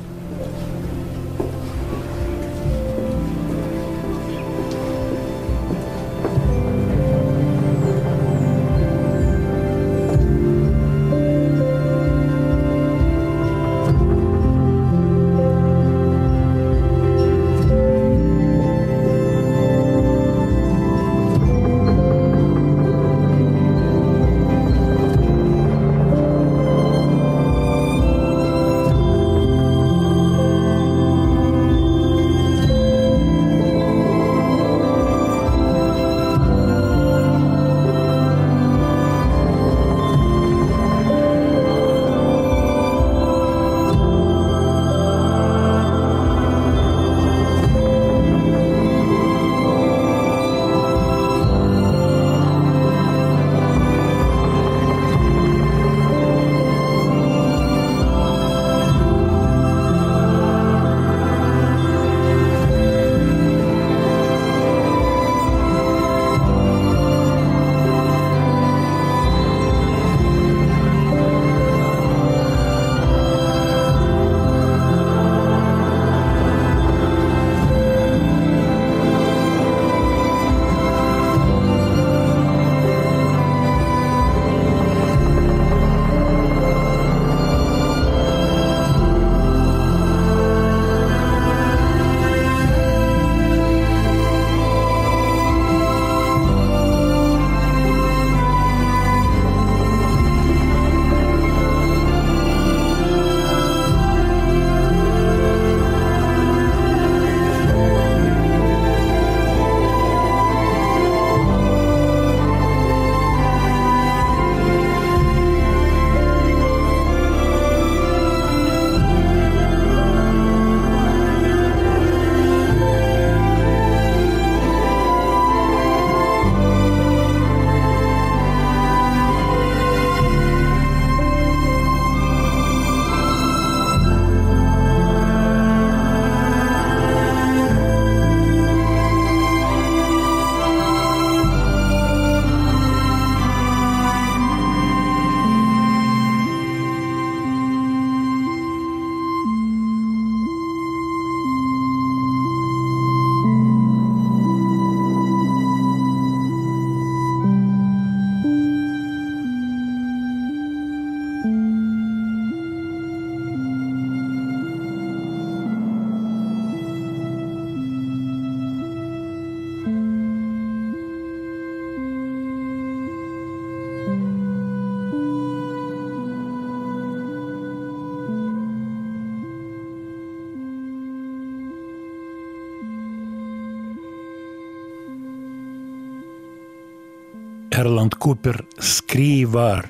Эрланд Купер «Скривар».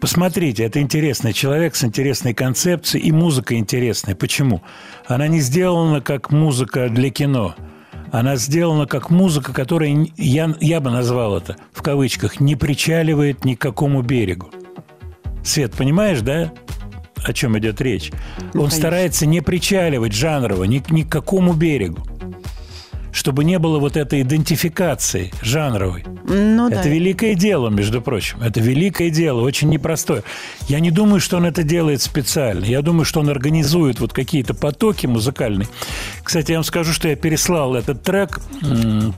Посмотрите, это интересный человек с интересной концепцией, и музыка интересная. Почему? Она не сделана как музыка для кино. Она сделана как музыка, которая, я, я бы назвал это, в кавычках, не причаливает ни к какому берегу. Свет, понимаешь, да? О чем идет речь? Он конечно. старается не причаливать жанрово ни, к- ни к какому берегу. Чтобы не было вот этой идентификации жанровой. Ну да. Это великое дело, между прочим. Это великое дело, очень непростое. Я не думаю, что он это делает специально. Я думаю, что он организует вот какие-то потоки музыкальные. Кстати, я вам скажу, что я переслал этот трек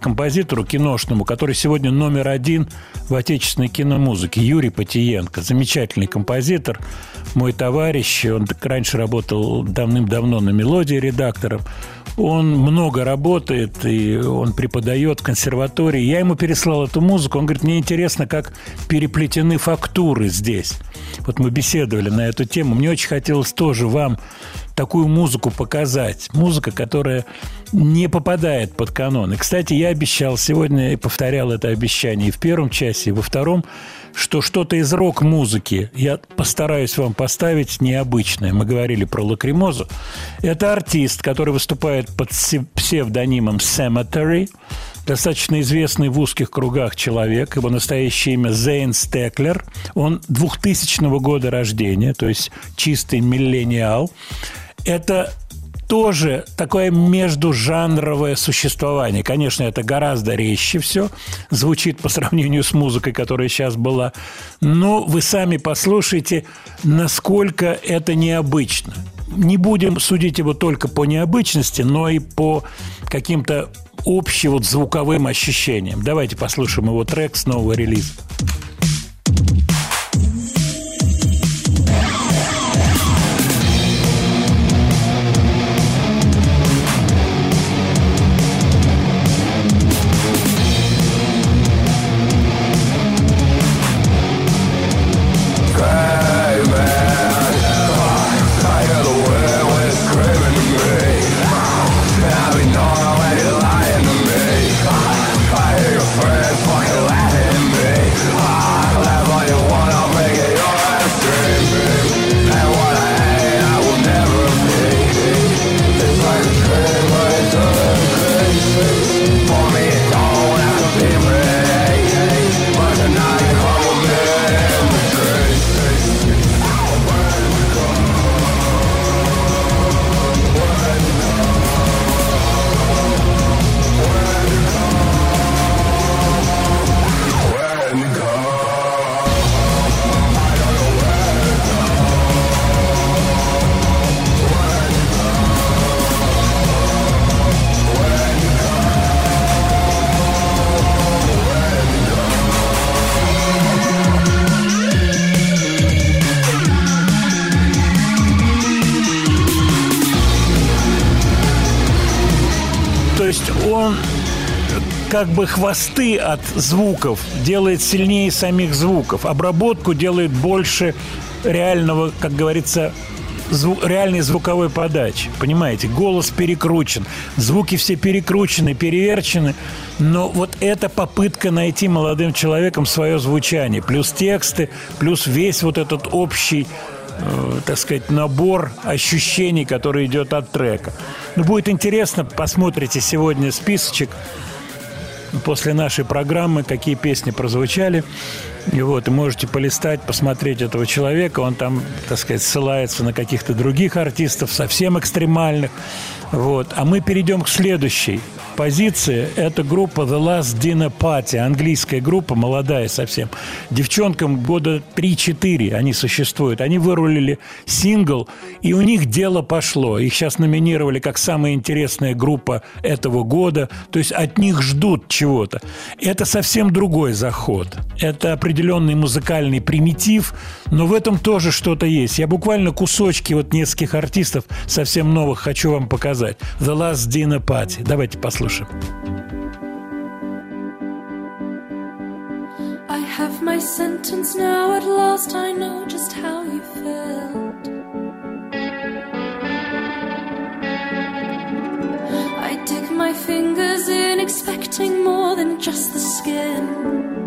композитору киношному, который сегодня номер один в отечественной киномузыке, Юрий Потиенко. Замечательный композитор, мой товарищ. Он раньше работал давным-давно на мелодии редактором. Он много работает, и он преподает в консерватории. Я ему переслал эту музыку. Он говорит, мне интересно, как переплетены фактуры здесь. Вот мы беседовали на эту тему. Мне очень хотелось тоже вам такую музыку показать. Музыка, которая не попадает под канон. И, кстати, я обещал сегодня и повторял это обещание и в первом часе, и во втором, что что-то из рок-музыки я постараюсь вам поставить необычное. Мы говорили про лакримозу. Это артист, который выступает под се- псевдонимом Cemetery, достаточно известный в узких кругах человек. Его настоящее имя Зейн Стеклер. Он 2000 года рождения, то есть чистый миллениал. Это тоже такое междужанровое существование. Конечно, это гораздо резче все звучит по сравнению с музыкой, которая сейчас была. Но вы сами послушайте, насколько это необычно. Не будем судить его только по необычности, но и по каким-то общим вот звуковым ощущениям. Давайте послушаем его трек с нового релиза. Как бы хвосты от звуков делает сильнее самих звуков. Обработку делает больше реального, как говорится, зву- реальной звуковой подачи. Понимаете, голос перекручен, звуки все перекручены, переверчены. Но вот эта попытка найти молодым человеком свое звучание, плюс тексты, плюс весь вот этот общий э, так сказать, набор ощущений, который идет от трека. Ну, будет интересно, посмотрите сегодня списочек после нашей программы, какие песни прозвучали. И вот, и можете полистать, посмотреть этого человека. Он там, так сказать, ссылается на каких-то других артистов, совсем экстремальных. Вот. А мы перейдем к следующей позиции. Это группа The Last Dinner Party. Английская группа, молодая совсем. Девчонкам года 3-4 они существуют. Они вырулили сингл, и у них дело пошло. Их сейчас номинировали как самая интересная группа этого года. То есть от них ждут чего-то. Это совсем другой заход. Это определенный музыкальный примитив, но в этом тоже что-то есть. Я буквально кусочки вот нескольких артистов совсем новых хочу вам показать. The Last Dinner Party. Давайте послушаем. I have my sentence now, at last I know just how you felt. I dig my fingers in, expecting more than just the skin.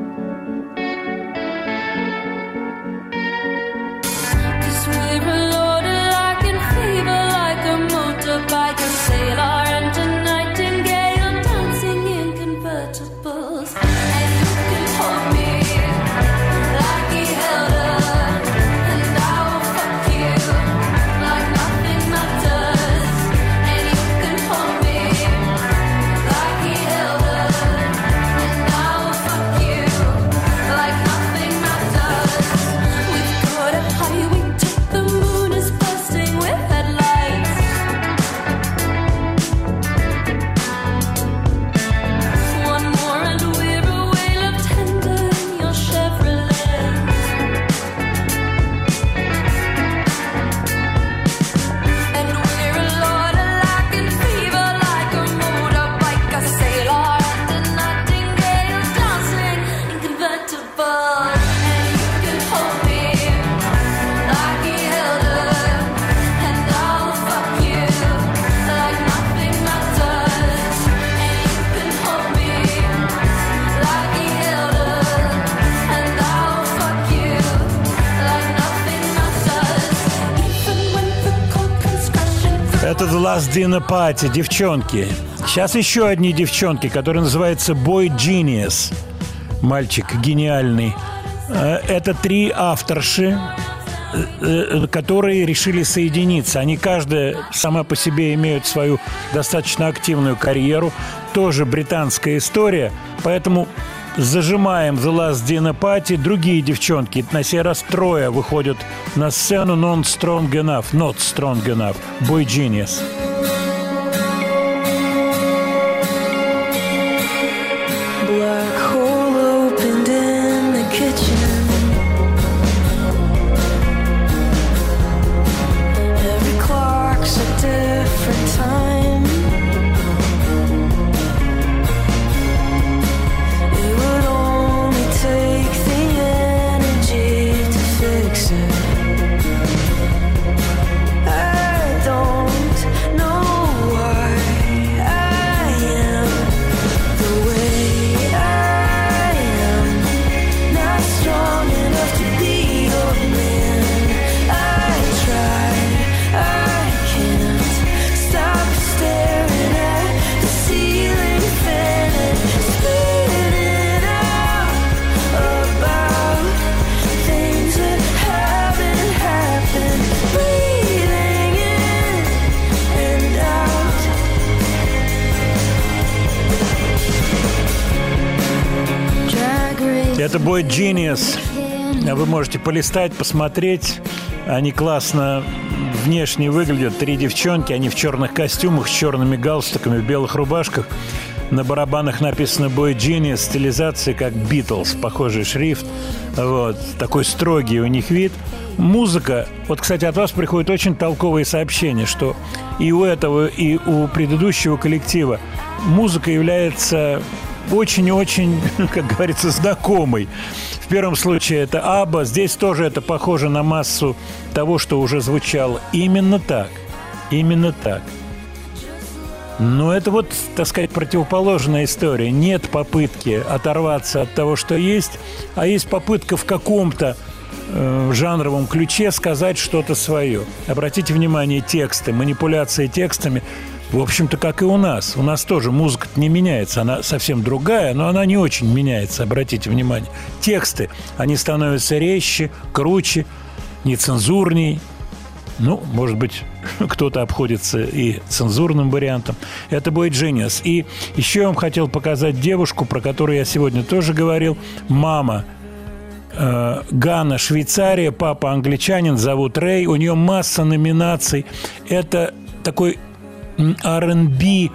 Last Dinner Party, девчонки. Сейчас еще одни девчонки, которые называются Boy Genius. Мальчик гениальный. Э, Это три авторши, э, э, которые решили соединиться. Они каждая сама по себе имеют свою достаточно активную карьеру. Тоже британская история. Поэтому зажимаем The Last Dinner Party. Другие девчонки, на сей раз трое, выходят на сцену Non Strong Enough, Not Strong Enough, Boy Genius. Boy Genius. Вы можете полистать, посмотреть. Они классно внешне выглядят. Три девчонки, они в черных костюмах, с черными галстуками, в белых рубашках. На барабанах написано Boy Genius, стилизация как Beatles, похожий шрифт. Вот. Такой строгий у них вид. Музыка. Вот, кстати, от вас приходят очень толковые сообщения, что и у этого, и у предыдущего коллектива музыка является очень-очень, [LAUGHS] как говорится, знакомый. В первом случае это Аба, здесь тоже это похоже на массу того, что уже звучало. Именно так. Именно так. Но это вот, так сказать, противоположная история. Нет попытки оторваться от того, что есть, а есть попытка в каком-то э, жанровом ключе сказать что-то свое. Обратите внимание, тексты, манипуляции текстами, в общем-то, как и у нас. У нас тоже музыка не меняется, она совсем другая, но она не очень меняется, обратите внимание. Тексты, они становятся резче, круче, нецензурней, ну, может быть, [LAUGHS] кто-то обходится и цензурным вариантом. Это будет Genius. И еще я вам хотел показать девушку, про которую я сегодня тоже говорил. Мама э, Гана, Швейцария, папа англичанин, зовут Рэй. У нее масса номинаций. Это такой R&B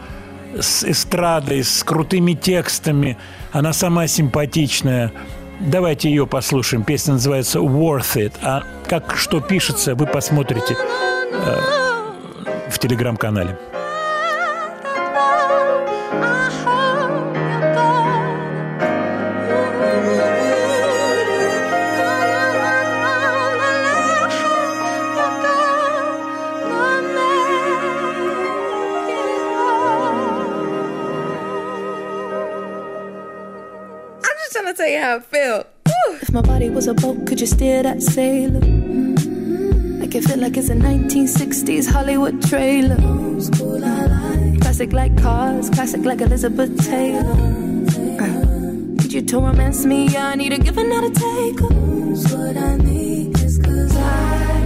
с эстрадой, с крутыми текстами. Она сама симпатичная. Давайте ее послушаем. Песня называется «Worth It». А как что пишется, вы посмотрите э, в телеграм-канале. How I feel. If my body was a boat, could you steer that sailor? Make it feel like it's a 1960s Hollywood trailer. Classic like cars, classic like Elizabeth Taylor. Uh, Need you to romance me, I need a give and not a take. What I need is cause I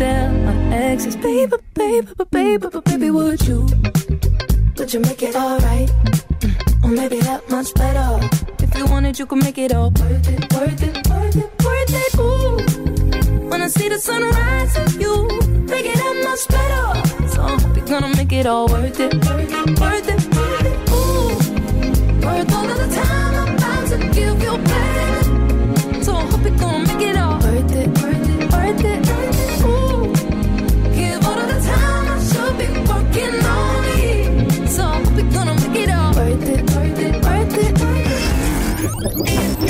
exhale, my exes, baby, baby, but baby, but baby, would you? Would you make it alright? Mm, Or maybe that much better. If you wanted, you could make it all worth it, worth it, worth it, worth it. Ooh, when I see the sunrise with you, make it that much better. So I hope you're gonna make it all worth it, worth it, worth it, worth it. Ooh, worth all of the time I'm about to give you, baby.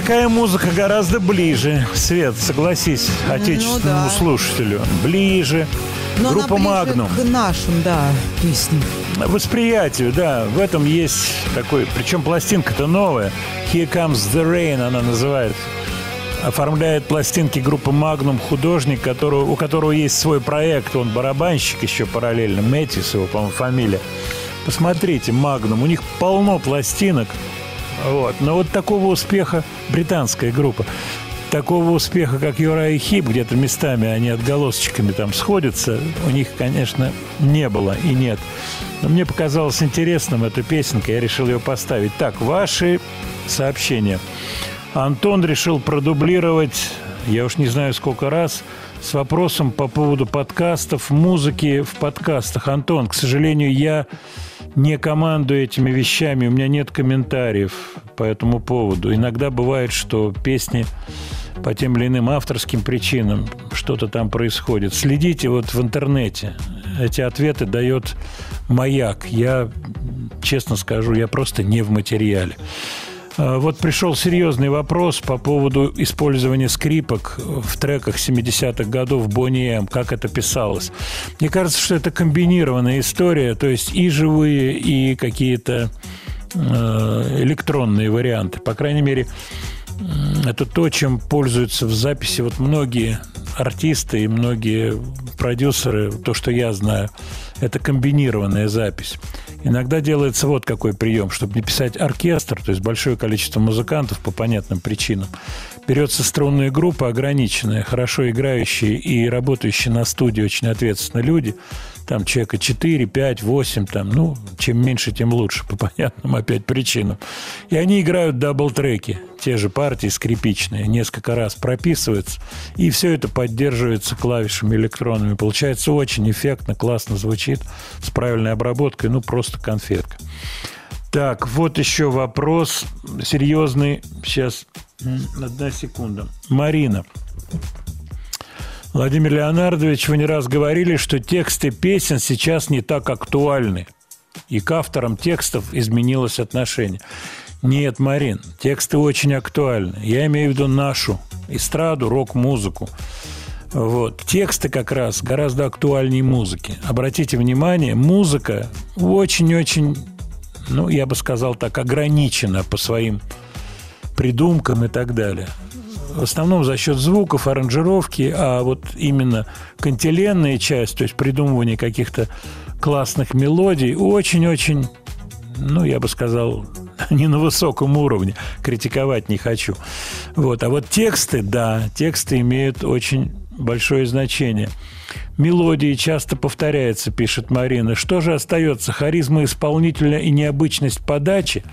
Такая музыка гораздо ближе, Свет, согласись, отечественному Ну да. слушателю. Ближе. Но Группа Магнум. к нашим, да, песням. Восприятию, да, в этом есть такой, причем пластинка-то новая. Here Comes the Rain она называется. Оформляет пластинки группы Magnum художник, которого, у которого есть свой проект, он барабанщик еще параллельно, Мэтьюс его, по-моему, фамилия. Посмотрите, Magnum, у них полно пластинок. Вот. Но вот такого успеха британская группа. Такого успеха, как Юра и Хип, где-то местами они отголосочками там сходятся, у них, конечно, не было и нет. Но мне показалось интересным эта песенка, я решил ее поставить. Так, ваши сообщения. Антон решил продублировать, я уж не знаю сколько раз, с вопросом по поводу подкастов, музыки в подкастах. Антон, к сожалению, я не командую этими вещами, у меня нет комментариев по этому поводу. Иногда бывает, что песни по тем или иным авторским причинам что-то там происходит. Следите вот в интернете. Эти ответы дает маяк. Я, честно скажу, я просто не в материале. А, Вот пришел серьезный вопрос по поводу использования скрипок в треках 70-х годов Бонни М. Как это писалось? Мне кажется, что это комбинированная история, то есть и живые, и какие-то э, электронные варианты. По крайней мере, это то, чем пользуются в записи вот многие артисты и многие продюсеры, то, что я знаю, это комбинированная запись. Иногда делается вот какой прием, чтобы не писать оркестр, то есть большое количество музыкантов по понятным причинам. Берется струнная группа ограниченная, хорошо играющие и работающие на студии очень ответственные люди. Там человека 4, 5, 8, там, ну, чем меньше, тем лучше, по [LAUGHS] понятным опять причинам. И они играют double-треки, те же партии скрипичные, несколько раз прописываются, и все это поддерживается клавишами электронными. Получается очень эффектно, классно звучит, с правильной обработкой, ну, просто конфетка. Так, вот еще вопрос серьезный. Сейчас, одна секунда. Марина. Владимир Леонардович, вы не раз говорили, что тексты песен сейчас не так актуальны. И к авторам текстов изменилось отношение. Нет, Марин, тексты очень актуальны. Я имею в виду нашу эстраду, рок-музыку. Вот. Тексты как раз гораздо актуальнее музыки. Обратите внимание, музыка очень-очень, ну, я бы сказал так, ограничена по своим придумкам и так далее. В основном за счет звуков, аранжировки, а вот именно кантиленная часть, то есть придумывание каких-то классных мелодий, очень-очень, ну, я бы сказал, [LAUGHS] не на высоком уровне, критиковать не хочу. Вот. А вот тексты, да, тексты имеют очень большое значение. Мелодии часто повторяются, пишет Марина. Что же остается? Харизма исполнителя и необычность подачи?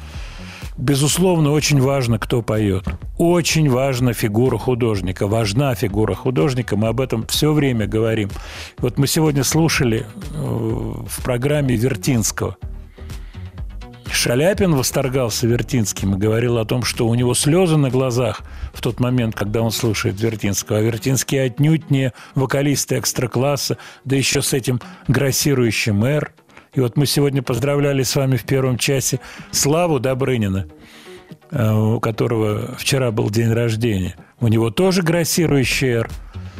Безусловно, очень важно, кто поет. Очень важна фигура художника. Важна фигура художника. Мы об этом все время говорим. Вот мы сегодня слушали э, в программе Вертинского. Шаляпин восторгался Вертинским и говорил о том, что у него слезы на глазах в тот момент, когда он слушает Вертинского. А Вертинский отнюдь не вокалист экстра-класса, да еще с этим грассирующим «Р». И вот мы сегодня поздравляли с вами в первом часе Славу Добрынина, э, у которого вчера был день рождения. У него тоже грассирующий «Р».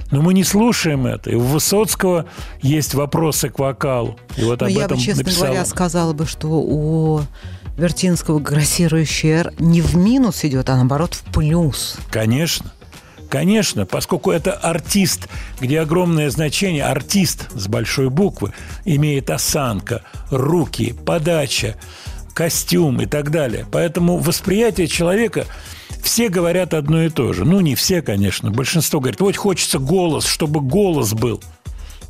Но мы не слушаем это. И у Высоцкого есть вопросы к вокалу. И вот Но об я этом бы, честно написала. говоря, сказала бы, что у Вертинского грассирующий «Р» не в минус идет, а наоборот в плюс. Конечно. Конечно, поскольку это артист, где огромное значение, артист с большой буквы, имеет осанка, руки, подача, костюм и так далее. Поэтому восприятие человека все говорят одно и то же. Ну, не все, конечно. Большинство говорят, вот хочется голос, чтобы голос был.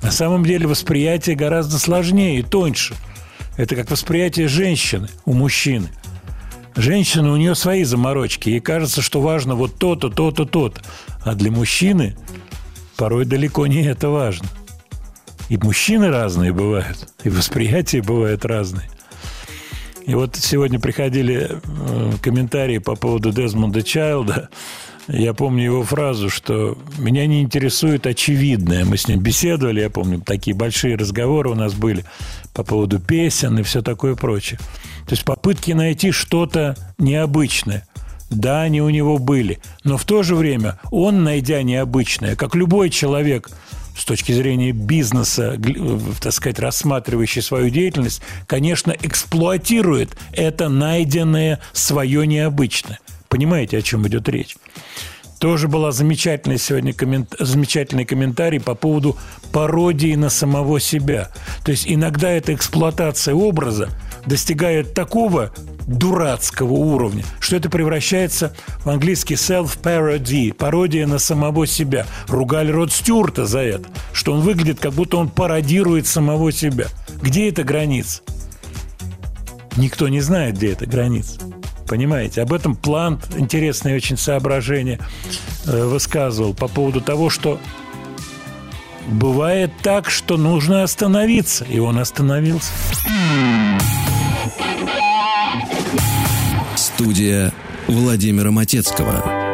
На самом деле восприятие гораздо сложнее и тоньше. Это как восприятие женщины у мужчины. Женщина, у нее свои заморочки. Ей кажется, что важно вот то-то, то-то, то-то. А для мужчины порой далеко не это важно. И мужчины разные бывают, и восприятия бывают разные. И вот сегодня приходили э, комментарии по поводу Дезмонда Чайлда. Я помню его фразу, что меня не интересует очевидное. Мы с ним беседовали, я помню, такие большие разговоры у нас были по поводу песен и все такое прочее. То есть попытки найти что-то необычное. Да, они у него были. Но в то же время он, найдя необычное, как любой человек с точки зрения бизнеса, э, так сказать, рассматривающий свою деятельность, конечно, эксплуатирует это найденное свое необычное. Понимаете, о чем идет речь? Тоже была замечательная сегодня коммент... замечательный комментарий по поводу пародии на самого себя. То есть иногда эта эксплуатация образа достигает такого дурацкого уровня, что это превращается в английский self-parody, пародия на самого себя. Ругали Род Стюарта за это, что он выглядит, как будто он пародирует самого себя. Где эта граница? Никто не знает, где эта граница. Понимаете? Об этом Плант интересное очень соображение э, высказывал по поводу того, что бывает так, что нужно остановиться. И он остановился. Студия Владимира Матецкого.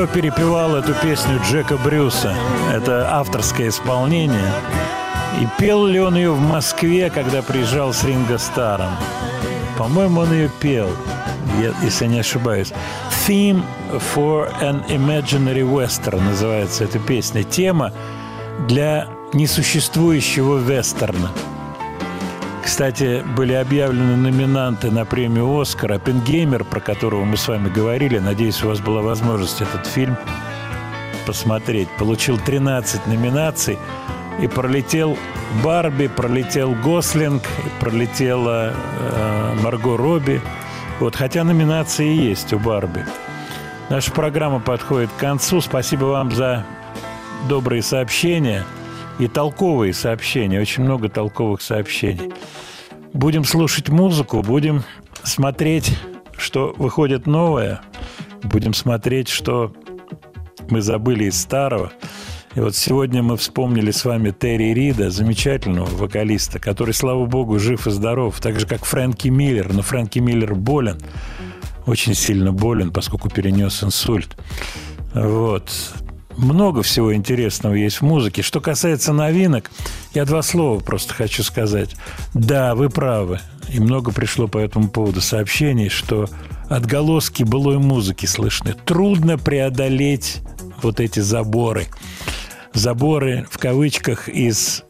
Кто перепевал эту песню Джека Брюса. Это авторское исполнение. И пел ли он ее в Москве, когда приезжал с Ринго Старом? По-моему, он ее пел, если не ошибаюсь. Theme for an Imaginary Western называется эта песня. Тема для несуществующего вестерна. Кстати, были объявлены номинанты на премию «Оскар». «Оппенгеймер», про которого мы с вами говорили, надеюсь, у вас была возможность этот фильм посмотреть, получил 13 номинаций и пролетел Барби, пролетел Гослинг, пролетела э, Марго Робби. Вот, хотя номинации есть у Барби. Наша программа подходит к концу. Спасибо вам за добрые сообщения и толковые сообщения. Очень много толковых сообщений. Будем слушать музыку, будем смотреть, что выходит новое, будем смотреть, что мы забыли из старого. И вот сегодня мы вспомнили с вами Терри Рида, замечательного вокалиста, который, слава богу, жив и здоров, так же, как Фрэнки Миллер. Но Фрэнки Миллер болен, очень сильно болен, поскольку перенес инсульт. Вот. Много всего интересного есть в музыке. Что касается новинок, я два слова просто хочу сказать. Да, вы правы. И много пришло по этому поводу сообщений, что отголоски былой музыки слышны. Трудно преодолеть вот эти заборы. Заборы в кавычках из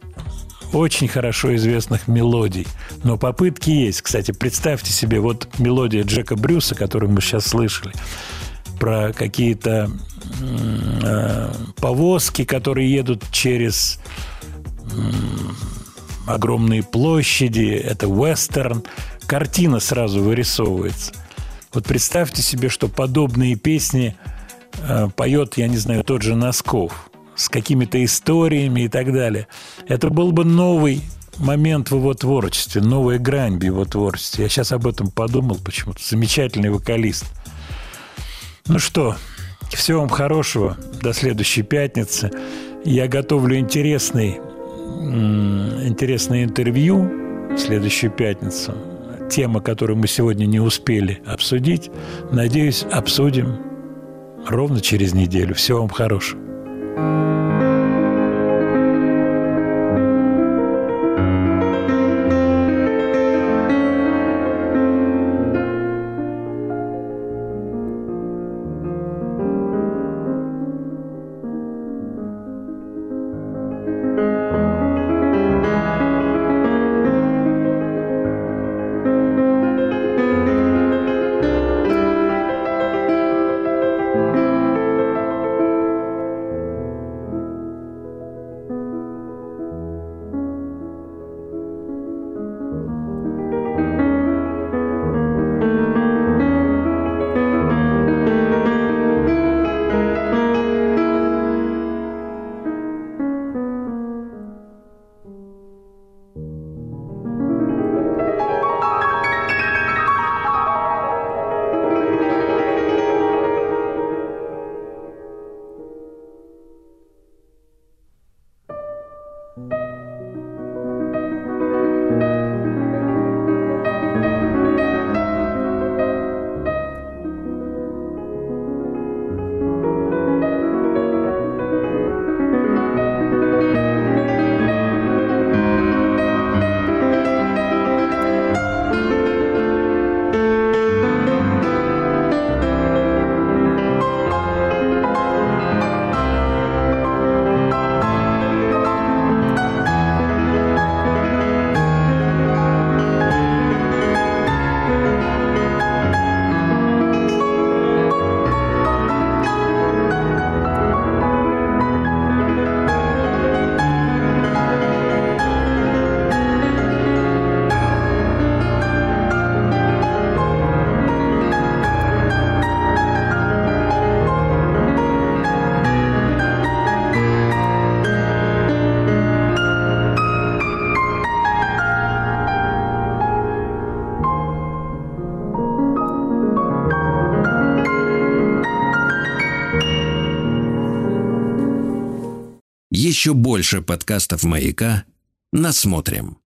очень хорошо известных мелодий. Но попытки есть. Кстати, представьте себе, вот мелодия Джека Брюса, которую мы сейчас слышали, про какие-то э, повозки, которые едут через м, огромные площади, это вестерн, картина сразу вырисовывается. Вот представьте себе, что подобные песни э, поет, я не знаю, тот же Носков с какими-то историями и так далее. Это был бы новый момент в его творчестве, новая грань в его творчестве. Я сейчас об этом подумал почему-то. Замечательный вокалист. Ну что, всего вам хорошего. До следующей пятницы. Я готовлю интересный, интересное интервью в следующую пятницу. Тема, которую мы сегодня не успели обсудить. Надеюсь, обсудим ровно через неделю. Всего вам хорошего. Больше подкастов «Маяка» насмотрим.